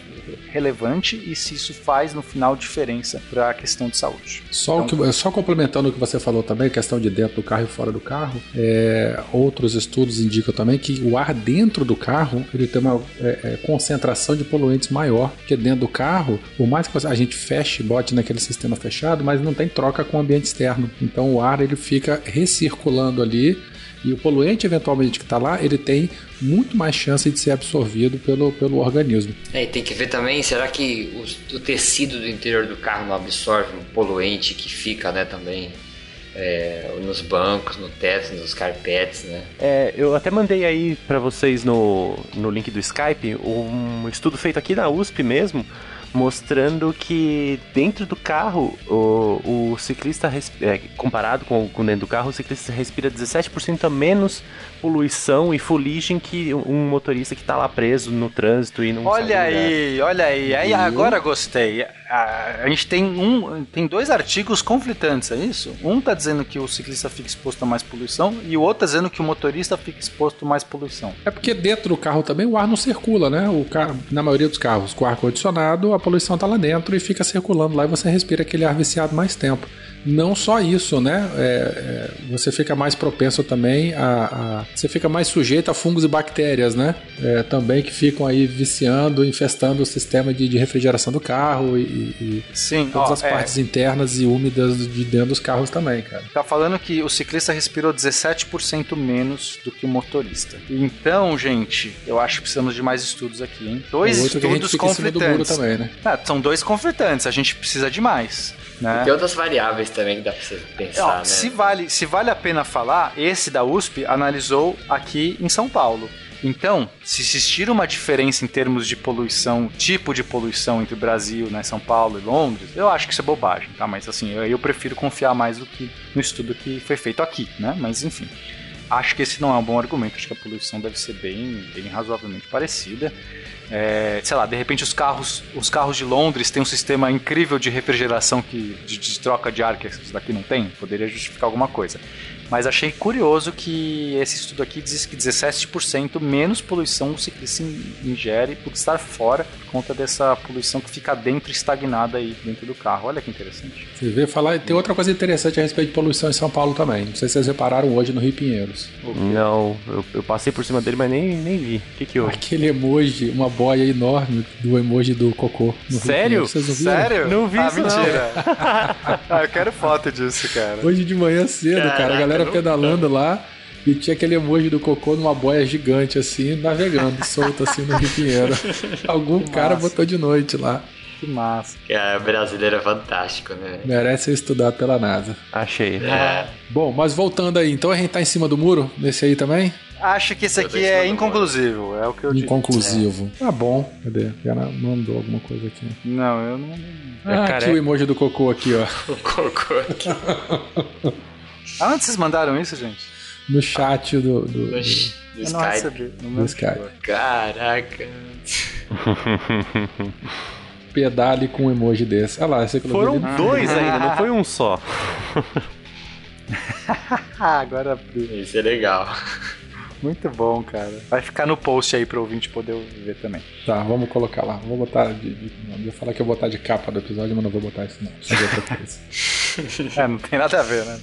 relevante e se isso faz no final diferença para a questão de saúde. Só, Então- o que, só complementando o que você falou também, questão de dentro do carro e fora do carro, é, outros estudos indicam também que o ar dentro do carro ele tem uma é, é, concentração de poluentes maior, porque dentro do carro, por mais que a gente feche, bote naquele sistema fechado, mas não tem troca com o ambiente externo. Então o ar ele fica recirculando ali e o poluente eventualmente que está lá, ele tem muito mais chance de ser absorvido pelo, pelo organismo. É, e tem que ver também, será que os- o tecido do interior do carro não absorve um poluente que fica, né, também é, nos bancos, no teto, nos carpetes, né? É, eu até mandei aí pra vocês no, no link do Skype um estudo feito aqui na USP mesmo, mostrando que dentro do carro, o, o ciclista, é, comparado com, com dentro do carro, o ciclista respira 17% a menos poluição e fuligem que um motorista que tá lá preso no trânsito e não Olha aí, olha aí. Aí agora gostei. A, a gente tem um, tem dois artigos conflitantes, é isso? Um tá dizendo que o ciclista fica exposto a mais poluição e o outro tá dizendo que o motorista fica exposto a mais poluição. É porque dentro do carro também o ar não circula, né? O carro, na maioria dos carros, com ar condicionado, a poluição está lá dentro e fica circulando lá e você respira aquele ar viciado mais tempo. Não só isso, né? É, é, você fica mais propenso também a, a- Você fica mais sujeito a fungos e bactérias, né? É, também que ficam aí viciando, infestando o sistema de, de refrigeração do carro e, e, Sim, todas ó, as é, partes internas e úmidas de dentro dos carros também, cara. Tá falando que o ciclista respirou 17% menos do que o motorista. Então, gente, eu acho que precisamos de mais estudos aqui, hein? Dois gente estudos conflitantes. também, né? Ah, são dois conflitantes, a gente precisa de mais. Né? Tem outras variáveis também que dá pra você pensar, né? se, vale, se vale a pena falar, esse da USP analisou aqui em São Paulo. Então, se existir uma diferença em termos de poluição, tipo de poluição entre Brasil, né, São Paulo e Londres, eu acho que isso é bobagem, tá? Mas assim, eu, eu prefiro confiar mais do que no estudo que foi feito aqui, né? Mas enfim. Acho que esse não é um bom argumento, acho que a poluição deve ser bem, bem razoavelmente parecida. É, sei lá, de repente os carros, os carros de Londres têm um sistema incrível de refrigeração que, de, de troca de ar que esses daqui não tem, poderia justificar alguma coisa. Mas achei curioso que esse estudo aqui diz que 17% menos poluição o ciclista ingere por estar fora por conta dessa poluição que fica dentro estagnada aí dentro do carro. Olha que interessante. Você vê falar. Tem outra coisa interessante a respeito de poluição em São Paulo também. Não sei se vocês repararam hoje no Rio Pinheiros. Não, eu, eu passei por cima dele, mas nem, nem vi. O que que houve? Aquele emoji, uma boia enorme do emoji do cocô. no Rio Sério? Vocês não viram? Sério? Não vi ah, isso, não. mentira. ah, eu quero foto disso, cara. Hoje de manhã cedo, cara, a Caraca, galera não- pedalando lá e tinha aquele emoji do cocô numa boia gigante assim, navegando, solto assim no Rio Pinheiro. Algum cara massa. botou de noite lá. Que massa. É, brasileiro é fantástico, né? Merece ser estudado pela NASA. Achei. É. Bom, mas voltando aí, então a gente tá em cima do muro nesse aí também? Acho que esse aqui é inconclusivo, é o que eu digo. Inconclusivo. Tá bom. Cadê? Já mandou alguma coisa aqui. Não, eu não. É Ah, aqui careca. o emoji do cocô aqui, ó. O cocô aqui. Aonde vocês mandaram isso, gente? No chat do, do, do, do não Skype. recebi. No meu Skype. Caraca. Pedale com um emoji desse. Olha lá, esse aqui Foram dois ainda, não foi um só. Agora abriu. Isso é legal. Muito bom, cara. Vai ficar no post aí pro ouvinte poder ver também. Tá, vamos colocar lá. Vou botar de. de eu ia falar que eu vou botar de capa do episódio, mas não vou botar isso não. Isso é outra coisa. É, não tem nada a ver, né?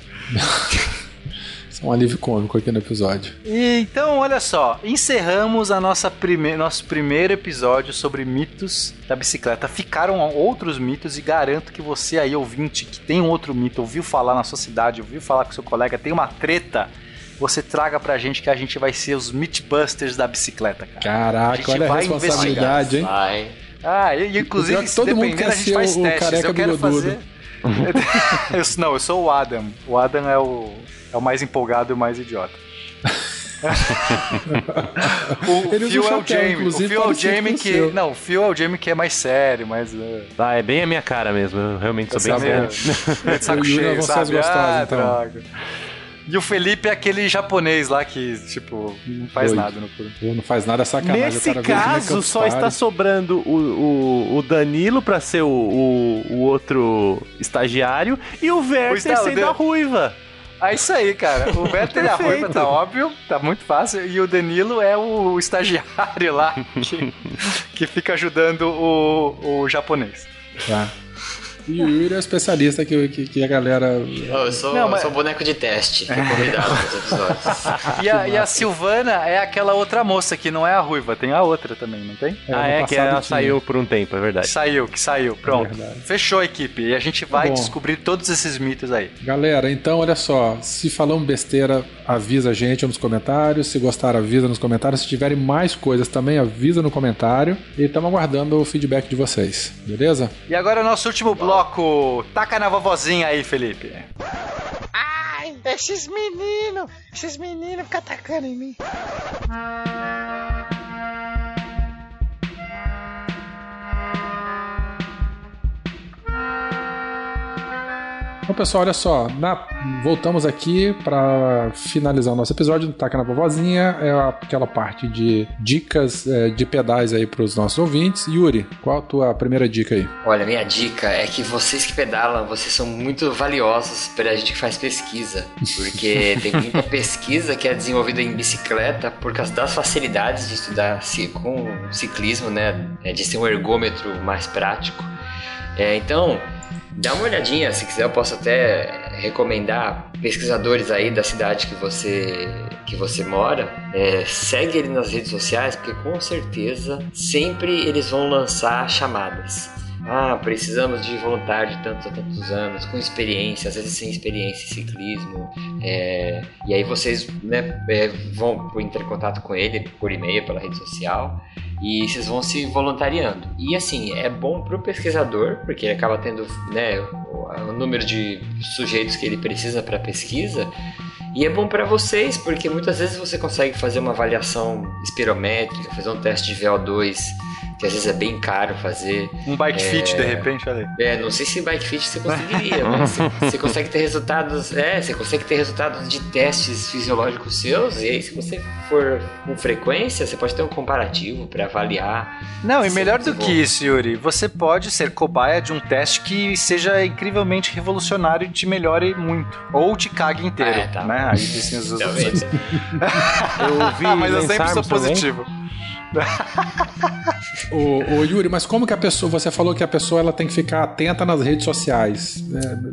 Isso é um alívio cômico aqui no episódio. E, então, olha só, encerramos a nossa prime nosso primeiro episódio sobre mitos da bicicleta. Ficaram outros mitos e garanto que você aí, ouvinte, que tem um outro mito, ouviu falar na sua cidade, ouviu falar com seu colega, tem uma treta, você traga pra gente que a gente vai ser os Mythbusters da bicicleta, cara. A Caraca, gente olha a vai responsabilidade, hein? Vai. Ah, e, e, inclusive, é todo mundo quer a gente ser faz o testes. careca Eu bigodudo. fazer... eu, não, eu sou o Adam. O Adam é o, é o mais empolgado e o mais idiota. o Ele Phil é o Jamie. O Phil é o Jamie que. seu. Não, o Phil é o Jamie que é mais sério, mais. uh, Ah, é bem a minha cara mesmo. Eu realmente sou bem sabe, sério. meio de saco é cheio, vocês sabe? Ah, então. droga. E o Felipe é aquele japonês lá que, tipo, não faz Doido. nada no curso. Pô, Não faz nada é sacanagem. Nesse de caso, só Party. está sobrando o, o, o Danilo pra ser o, o, o outro estagiário e o Werther sendo o a ruiva. É isso aí, cara. O Beto e a. Ruiva tá óbvio, tá muito fácil. E o Danilo é o estagiário lá que, que fica ajudando o, o japonês. Tá. E o Yuri é o especialista que, que, que a galera. Eu sou, Não, mas- eu sou boneco de teste. Fui convidado nos episódios. E a, e a Silvana é aquela outra moça que não é a Ruiva, tem a outra também, não tem? É, ah, é, que ela tinha. saiu por um tempo, é verdade. Saiu, que saiu. Pronto. verdade. Fechou a equipe. E a gente vai bom. descobrir todos esses mitos aí. Galera, então olha só. Se falamos besteira, avisa a gente nos comentários. Se gostaram, avisa nos comentários. Se tiverem mais coisas também, avisa no comentário. E estamos aguardando o feedback de vocês. Beleza? E agora o nosso último bloco. Taca na vovozinha aí, Felipe. Ai, esses meninos, esses meninos ficam atacando em mim. Então, pessoal, olha só. na- Voltamos aqui para finalizar o nosso episódio do Taca na Vovozinha. É aquela parte de dicas é, de pedais aí para os nossos ouvintes. Yuri, qual a tua primeira dica aí? Olha, minha dica é que vocês que pedalam, vocês são muito valiosos pra gente que faz pesquisa. Porque tem muita pesquisa que é desenvolvida em bicicleta por causa das facilidades de estudar com ciclismo, né? É, de ser um ergômetro mais prático. É, então, dá uma olhadinha, se quiser eu posso até recomendar pesquisadores aí da cidade que você que você mora, é, segue ele nas redes sociais, porque com certeza sempre eles vão lançar chamadas. ah, precisamos de voluntário de tantos a tantos anos, com experiência, às vezes sem experiência em ciclismo. É, e aí vocês né, é, vão entrar em contato com ele por e-mail, pela rede social, e vocês vão se voluntariando. E assim, é bom para o pesquisador, porque ele acaba tendo né, o, número de sujeitos que ele precisa para pesquisa. E é bom para vocês, porque muitas vezes você consegue fazer uma avaliação espirométrica, fazer um teste de VO2 que às vezes é bem caro fazer. Um bike é... fit, de repente, olha aí. É, não sei se bike fit você conseguiria, mas você, você consegue ter resultados. É, você consegue ter resultados de testes fisiológicos seus, e aí se você for com frequência, você pode ter um comparativo para avaliar. Não, e melhor do que isso, Yuri, você pode ser cobaia de um teste que seja incrivelmente revolucionário e te melhore muito. Ou te cague inteiro. É, tá. né? Aí dizem as opções. Eu vi mas eu sempre sou positivo. Também o, o, Yuri, mas como que a pessoa. Você falou que a pessoa ela tem que ficar atenta nas redes sociais.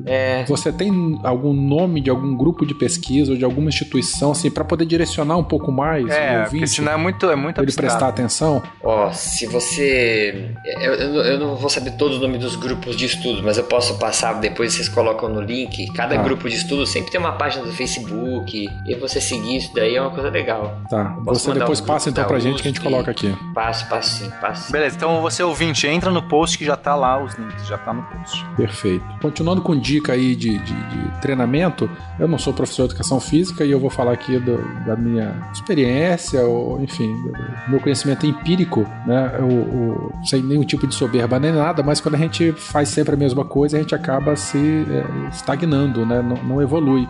É, é. Você tem algum nome de algum grupo de pesquisa ou de alguma instituição, assim, para poder direcionar um pouco mais? É, ouvinte, porque senão é muito, é muito Ele prestar atenção? Ó, oh, se você. Eu, eu, eu, não vou saber todos os nomes dos grupos de estudo, mas eu posso passar, depois vocês colocam no link. Cada ah. grupo de estudo sempre tem uma página do Facebook, e você seguir isso daí é uma coisa legal. Tá, você depois um passa então pra gente que a gente coloca aqui. Passo, passo sim, passo sim. Beleza, então você ouvinte, entra no post que já tá lá, os links já tá no post. Perfeito. Continuando com dica aí de, de, de treinamento, eu não sou professor de educação física e eu vou falar aqui do, da minha experiência, ou enfim, do meu conhecimento empírico, né? Eu, eu, sem nenhum tipo de soberba nem nada, mas quando a gente faz sempre a mesma coisa, a gente acaba se é, estagnando, né? Não, não evolui.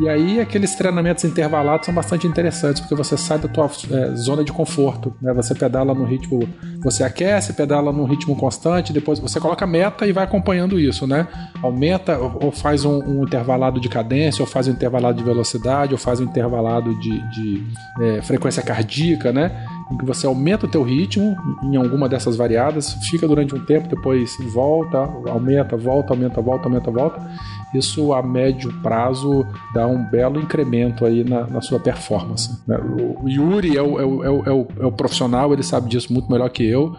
E aí aqueles treinamentos intervalados são bastante interessantes, porque você sai da tua é, zona de conforto, né? Você pedala no ritmo, você aquece, pedala num ritmo constante, depois você coloca meta e vai acompanhando isso, né? Aumenta ou faz um, um intervalado de cadência, ou faz um intervalado de velocidade, ou faz um intervalado de, de é, frequência cardíaca, né? em que você aumenta o teu ritmo em alguma dessas variadas, fica durante um tempo, depois volta, aumenta, volta, aumenta, volta, aumenta, volta. Isso a médio prazo dá um belo incremento aí na, na sua performance. Né? O Yuri é o, é, o, é, o, é o profissional, ele sabe disso muito melhor que eu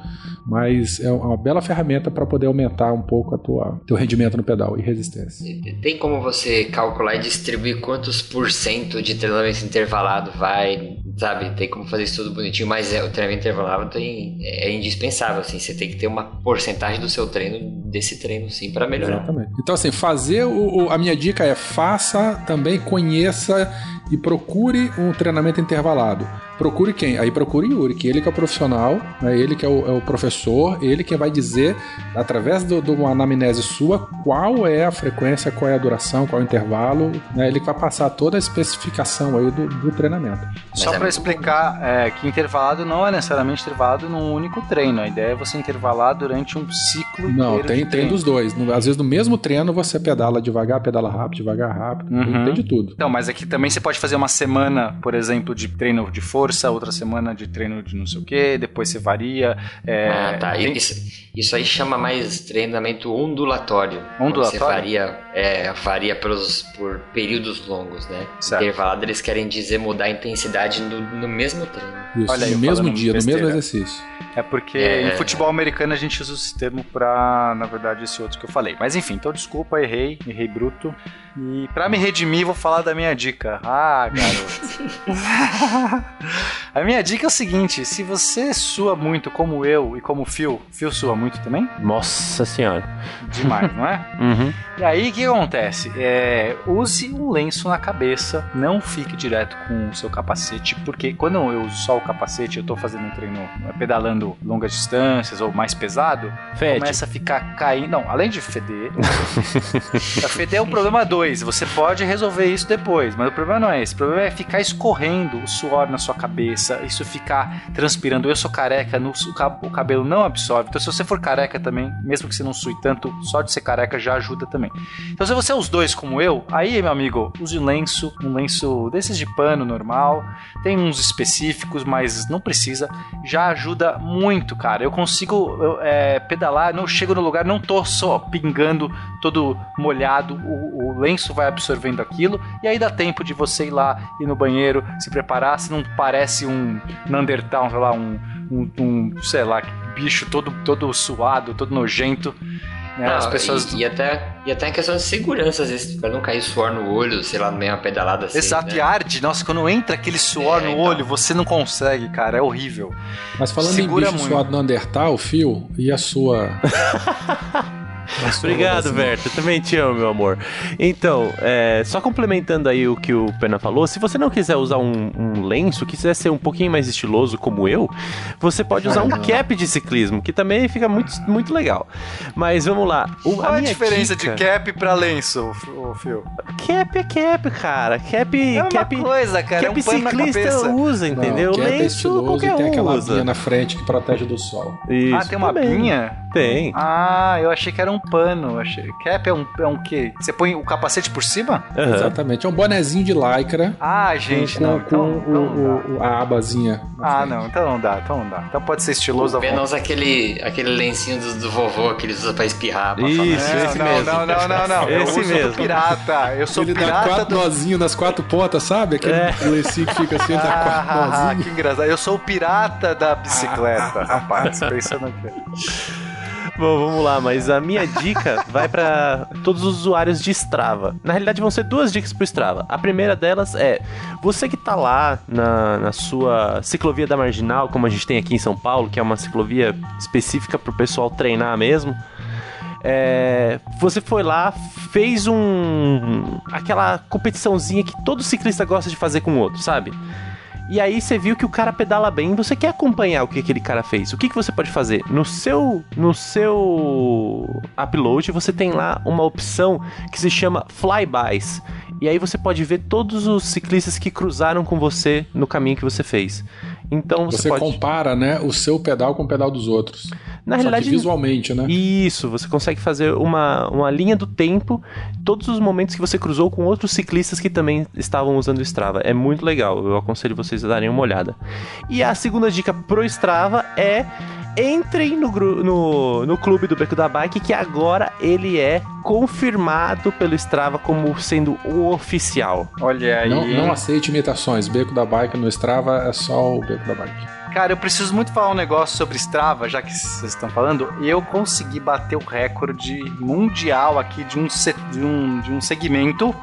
mas é uma bela ferramenta para poder aumentar um pouco a tua teu rendimento no pedal e resistência. Tem como você calcular e distribuir quantos por cento de treinamento intervalado vai, sabe? Tem como fazer isso tudo bonitinho, mas é, o treinamento intervalado tem, é indispensável, assim, você tem que ter uma porcentagem do seu treino desse treino sim para melhorar. Exatamente. Então assim, fazer o, o, a minha dica é faça também conheça e procure um treinamento intervalado. Procure quem? Aí procure Yuri, que ele que é o profissional, né? ele que é o, é o professor, ele que vai dizer, através de uma anamnese sua, qual é a frequência, qual é a duração, qual é o intervalo, né? ele que vai passar toda a especificação aí do, do treinamento. Só é para explicar é, que intervalado não é necessariamente intervalado num único treino, a ideia é você intervalar durante um ciclo Não, tem, tem dos dois. Às vezes no mesmo treino você pedala devagar, pedala rápido, devagar, rápido, uhum. tem de tudo. Então, mas aqui também você pode fazer uma semana, por exemplo, de treino de força força, outra semana de treino de não sei o que, depois você varia. É, ah, tá. Tem... Isso, isso aí chama mais treinamento ondulatório. Ondulatório? Você varia, é, varia pelos, por períodos longos, né? Certo. Intervalado, eles querem dizer mudar a intensidade no, no mesmo treino. Isso, Olha no mesmo dia, besteira. no mesmo exercício. É porque é... em futebol americano a gente usa esse termo pra, na verdade, esse outro que eu falei. Mas enfim, então desculpa, errei, errei bruto. E para me redimir, vou falar da minha dica. Ah, garoto. a minha dica é o seguinte: se você sua muito como eu e como o Phil, Phil sua muito também? Nossa senhora. Demais, não é? Uhum. E aí o que acontece? É, use um lenço na cabeça, não fique direto com o seu capacete, porque quando eu uso só o capacete, eu tô fazendo um treino é, pedalando longas distâncias ou mais pesado, Fede. começa a ficar caindo. Não, além de feder, feder é o problema 2 depois. Você pode resolver isso depois, mas o problema não é esse. O problema é ficar escorrendo o suor na sua cabeça, isso ficar transpirando. Eu sou careca, no, o cabelo não absorve. Então, se você for careca também, mesmo que você não sue tanto, só de ser careca já ajuda também. Então, se você é os dois como eu, aí, meu amigo, use lenço, um lenço desses de pano normal. Tem uns específicos, mas não precisa. Já ajuda muito, cara. Eu consigo eu, é, pedalar, não chego no lugar, não tô só pingando todo molhado. O, o lenço vai absorvendo aquilo, e aí dá tempo de você ir lá, ir no banheiro, se preparar, se não parece um Neandertal, sei lá, um, um, um sei lá, bicho todo, todo suado, todo nojento. Né? As Não, pessoas. e, e até, e até em questão de segurança, às vezes, pra não cair suor no olho, sei lá, no meio uma pedalada assim. Exato, né? e arde. Nossa, quando entra aquele suor É, no então. olho, você não consegue, cara. É horrível. Mas falando Segura em bicho muito. suado no Undertale, Fio, e a sua. a Obrigado, Berto. Também te amo, meu amor. Então, é, só complementando aí o que o Pena falou, se você não quiser usar um, um lenço, quiser ser um pouquinho mais estiloso como eu, você pode usar um cap de ciclismo, que também fica muito, muito legal. Mas vamos lá. O, Qual a minha diferença dica- de cap pra lenço, Fio? Cap é cap, cara. Cap, É uma cap, coisa, cara. É cap um pano na ciclista usa, Não, entendeu? cap é lenço estiloso qualquer e tem um aquela usa. na frente que protege do sol. Isso, ah, tem uma também. binha? Tem. Ah, eu achei que era um pano. eu Achei... Cap é um, é um quê? Você põe o capacete por cima? Aham. Exatamente. É um bonezinho de lycra. Ah, gente, com, não. com Então, então o- não dá. o- a abazinha. Ah, frente. não, então não dá, então não dá. Então pode ser estiloso usa aquele, aquele lencinho do, do vovô que eles usam pra espirrar. Pra Isso, falar. esse não, mesmo. não, não, não, não. Esse mesmo. pirata. Eu sou Ele dá pirata quatro do. nozinhos nas quatro pontas, sabe? Aquele É. lencinho que fica assim, ele dá quatro Ah, nozinhos. que engraçado. Eu sou o pirata da bicicleta, rapaz. Pensando aqui. Bom, vamos lá, mas a minha dica vai para todos os usuários de Strava. Na realidade, vão ser duas dicas pro Strava. A primeira delas é: você que tá lá na, na sua ciclovia da Marginal, como a gente tem aqui em São Paulo, que é uma ciclovia específica pro pessoal treinar mesmo. É, você foi lá, fez um. aquela competiçãozinha que todo ciclista gosta de fazer com o outro, sabe? E aí você viu que o cara pedala bem, você quer acompanhar o que aquele cara fez. O que, que você pode fazer? No seu no seu upload você tem lá uma opção que se chama Flybys. E aí você pode ver todos os ciclistas que cruzaram com você no caminho que você fez. Então você, Você pode compara, né, o seu pedal com o pedal dos outros. Na Só que realidade visualmente, né? isso, você consegue fazer uma, uma linha do tempo, todos os momentos que você cruzou com outros ciclistas que também estavam usando o Strava. É muito legal, eu aconselho vocês a darem uma olhada. E a segunda dica pro Strava é entrem no, no, no clube do Beco da Bike, que agora ele é confirmado pelo Strava como sendo o oficial. Olha aí. Não, não aceite imitações. Beco da Bike no Strava é só o Beco da Bike. Cara, eu preciso muito falar um negócio sobre Strava, já que vocês estão falando. Eu consegui bater o recorde mundial aqui de um, de um, de um segmento.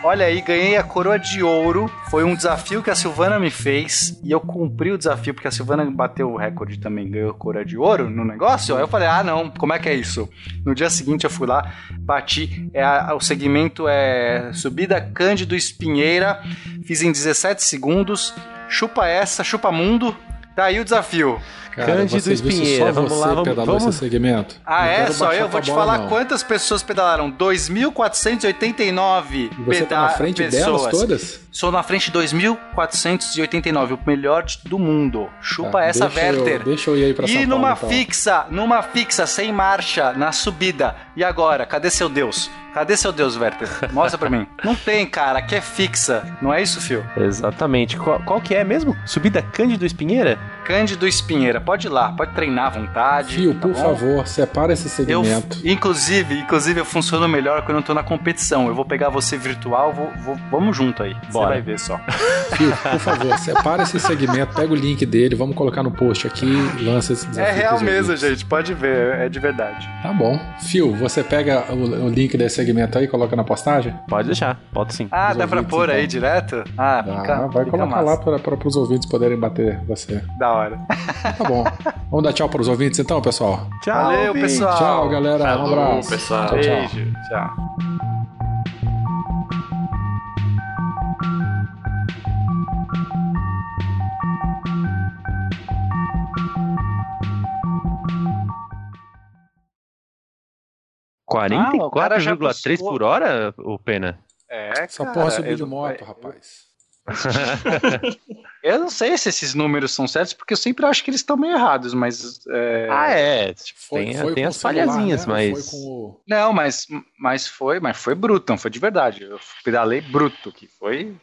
Olha aí, ganhei a coroa de ouro. Foi um desafio que a Silvana me fez. E eu cumpri o desafio, porque a Silvana bateu o recorde também, ganhou a coroa de ouro no negócio. Aí eu falei, ah, não, como é que é isso? No dia seguinte eu fui lá, bati. É o segmento é subida Cândido Espinheira. Fiz em 17 segundos. Chupa essa, chupa mundo. Tá aí o desafio. Cara, Cândido Espinheira, só vamos você lá, vamos- pedalou vamos- esse segmento? Ah, Não é? Só eu vou te bola, falar não. quantas pessoas pedalaram. 2.489 E você tá na frente delas todas? Sou na frente 2.489, o melhor de- do mundo. Chupa Tá, essa, deixa eu- Werther. deixa eu ir aí pra São E Paulo, numa então. fixa, numa fixa, sem marcha, na subida. E agora? Cadê seu Deus? Cadê seu Deus, Werther? Mostra pra mim. Não tem, cara. Aqui é fixa. Não é isso, Fio? Exatamente. Qual, qual que é mesmo? Subida Cândido Espinheira? Cândido Espinheira. Pode ir lá. Pode treinar à vontade. Fio, tá por bom? favor, separa esse Eu, segmento. inclusive, inclusive, eu funciono melhor quando eu tô na competição. Eu vou pegar você virtual, vou, vou- vamos junto aí. Você Bora. vai ver só. Fio, por favor, separa esse segmento, pega o link dele, vamos colocar no post aqui e lança esse desafio. É real mesmo, ouvintes. gente. Pode ver, é de verdade. Tá bom. Fio, você pega o, o link desse segmento aí e coloca na postagem? Pode deixar, pode sim. Ah, Os dá pra ouvintes, pôr aí então. direto? Ah, Ah, fica, vai fica colocar massa. lá para os ouvintes poderem bater você. Da hora. Tá bom. Vamos dar tchau para os ouvintes então, pessoal? Tchau, Valeu, ouvinte. pessoal. Tchau, galera. Um Falou, abraço. pessoal. Tchau, tchau. Beijo. Tchau. Ah, o cara já 44,3 buscou. por hora, o Pena? É, Essa cara, porra subiu de moto, rapaz. Eu não sei se esses números são certos, porque eu sempre acho que eles estão meio errados, mas. é, Ah, é. Tipo, Foi- tem foi tem com as celular, falhazinhas, né? mas. Foi com o... Não, mas, mas foi, mas foi bruto, não foi de verdade. Eu pedalei bruto, que foi.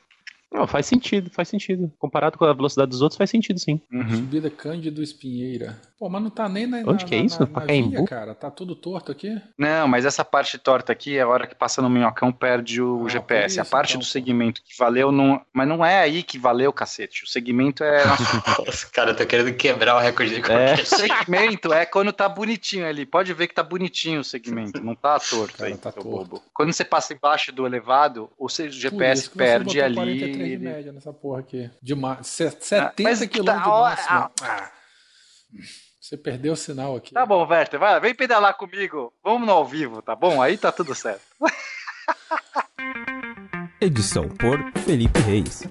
Não, faz sentido, faz sentido. Comparado com a velocidade dos outros, faz sentido sim. Subida Cândido Espinheira. Pô, mas não tá nem na, Onde na, que é na- isso? na- na via, cara. Tá tudo torto aqui. Não, mas essa parte torta aqui é a hora que passa no minhocão, perde o Ah, GPS. por a isso, parte então, do segmento que valeu, não... mas não é aí que valeu, cacete. O segmento é. Cara, eu tô querendo quebrar o recorde de É. qualquer o segmento é quando tá bonitinho ali. Pode ver que tá bonitinho o segmento, não tá torto Cara, aí, tá torto. bobo. Quando você passa embaixo do elevado, o seu Por GPS isso perde botou 43 de ele- média nessa porra aqui. De ma... se- 70 mas km tá- de ó, máximo. Ah. Você perdeu o sinal aqui. Tá bom, Werther, vai, vem pedalar comigo. Vamos no ao vivo, tá bom? Aí tá tudo certo. Edição por Felipe Reis.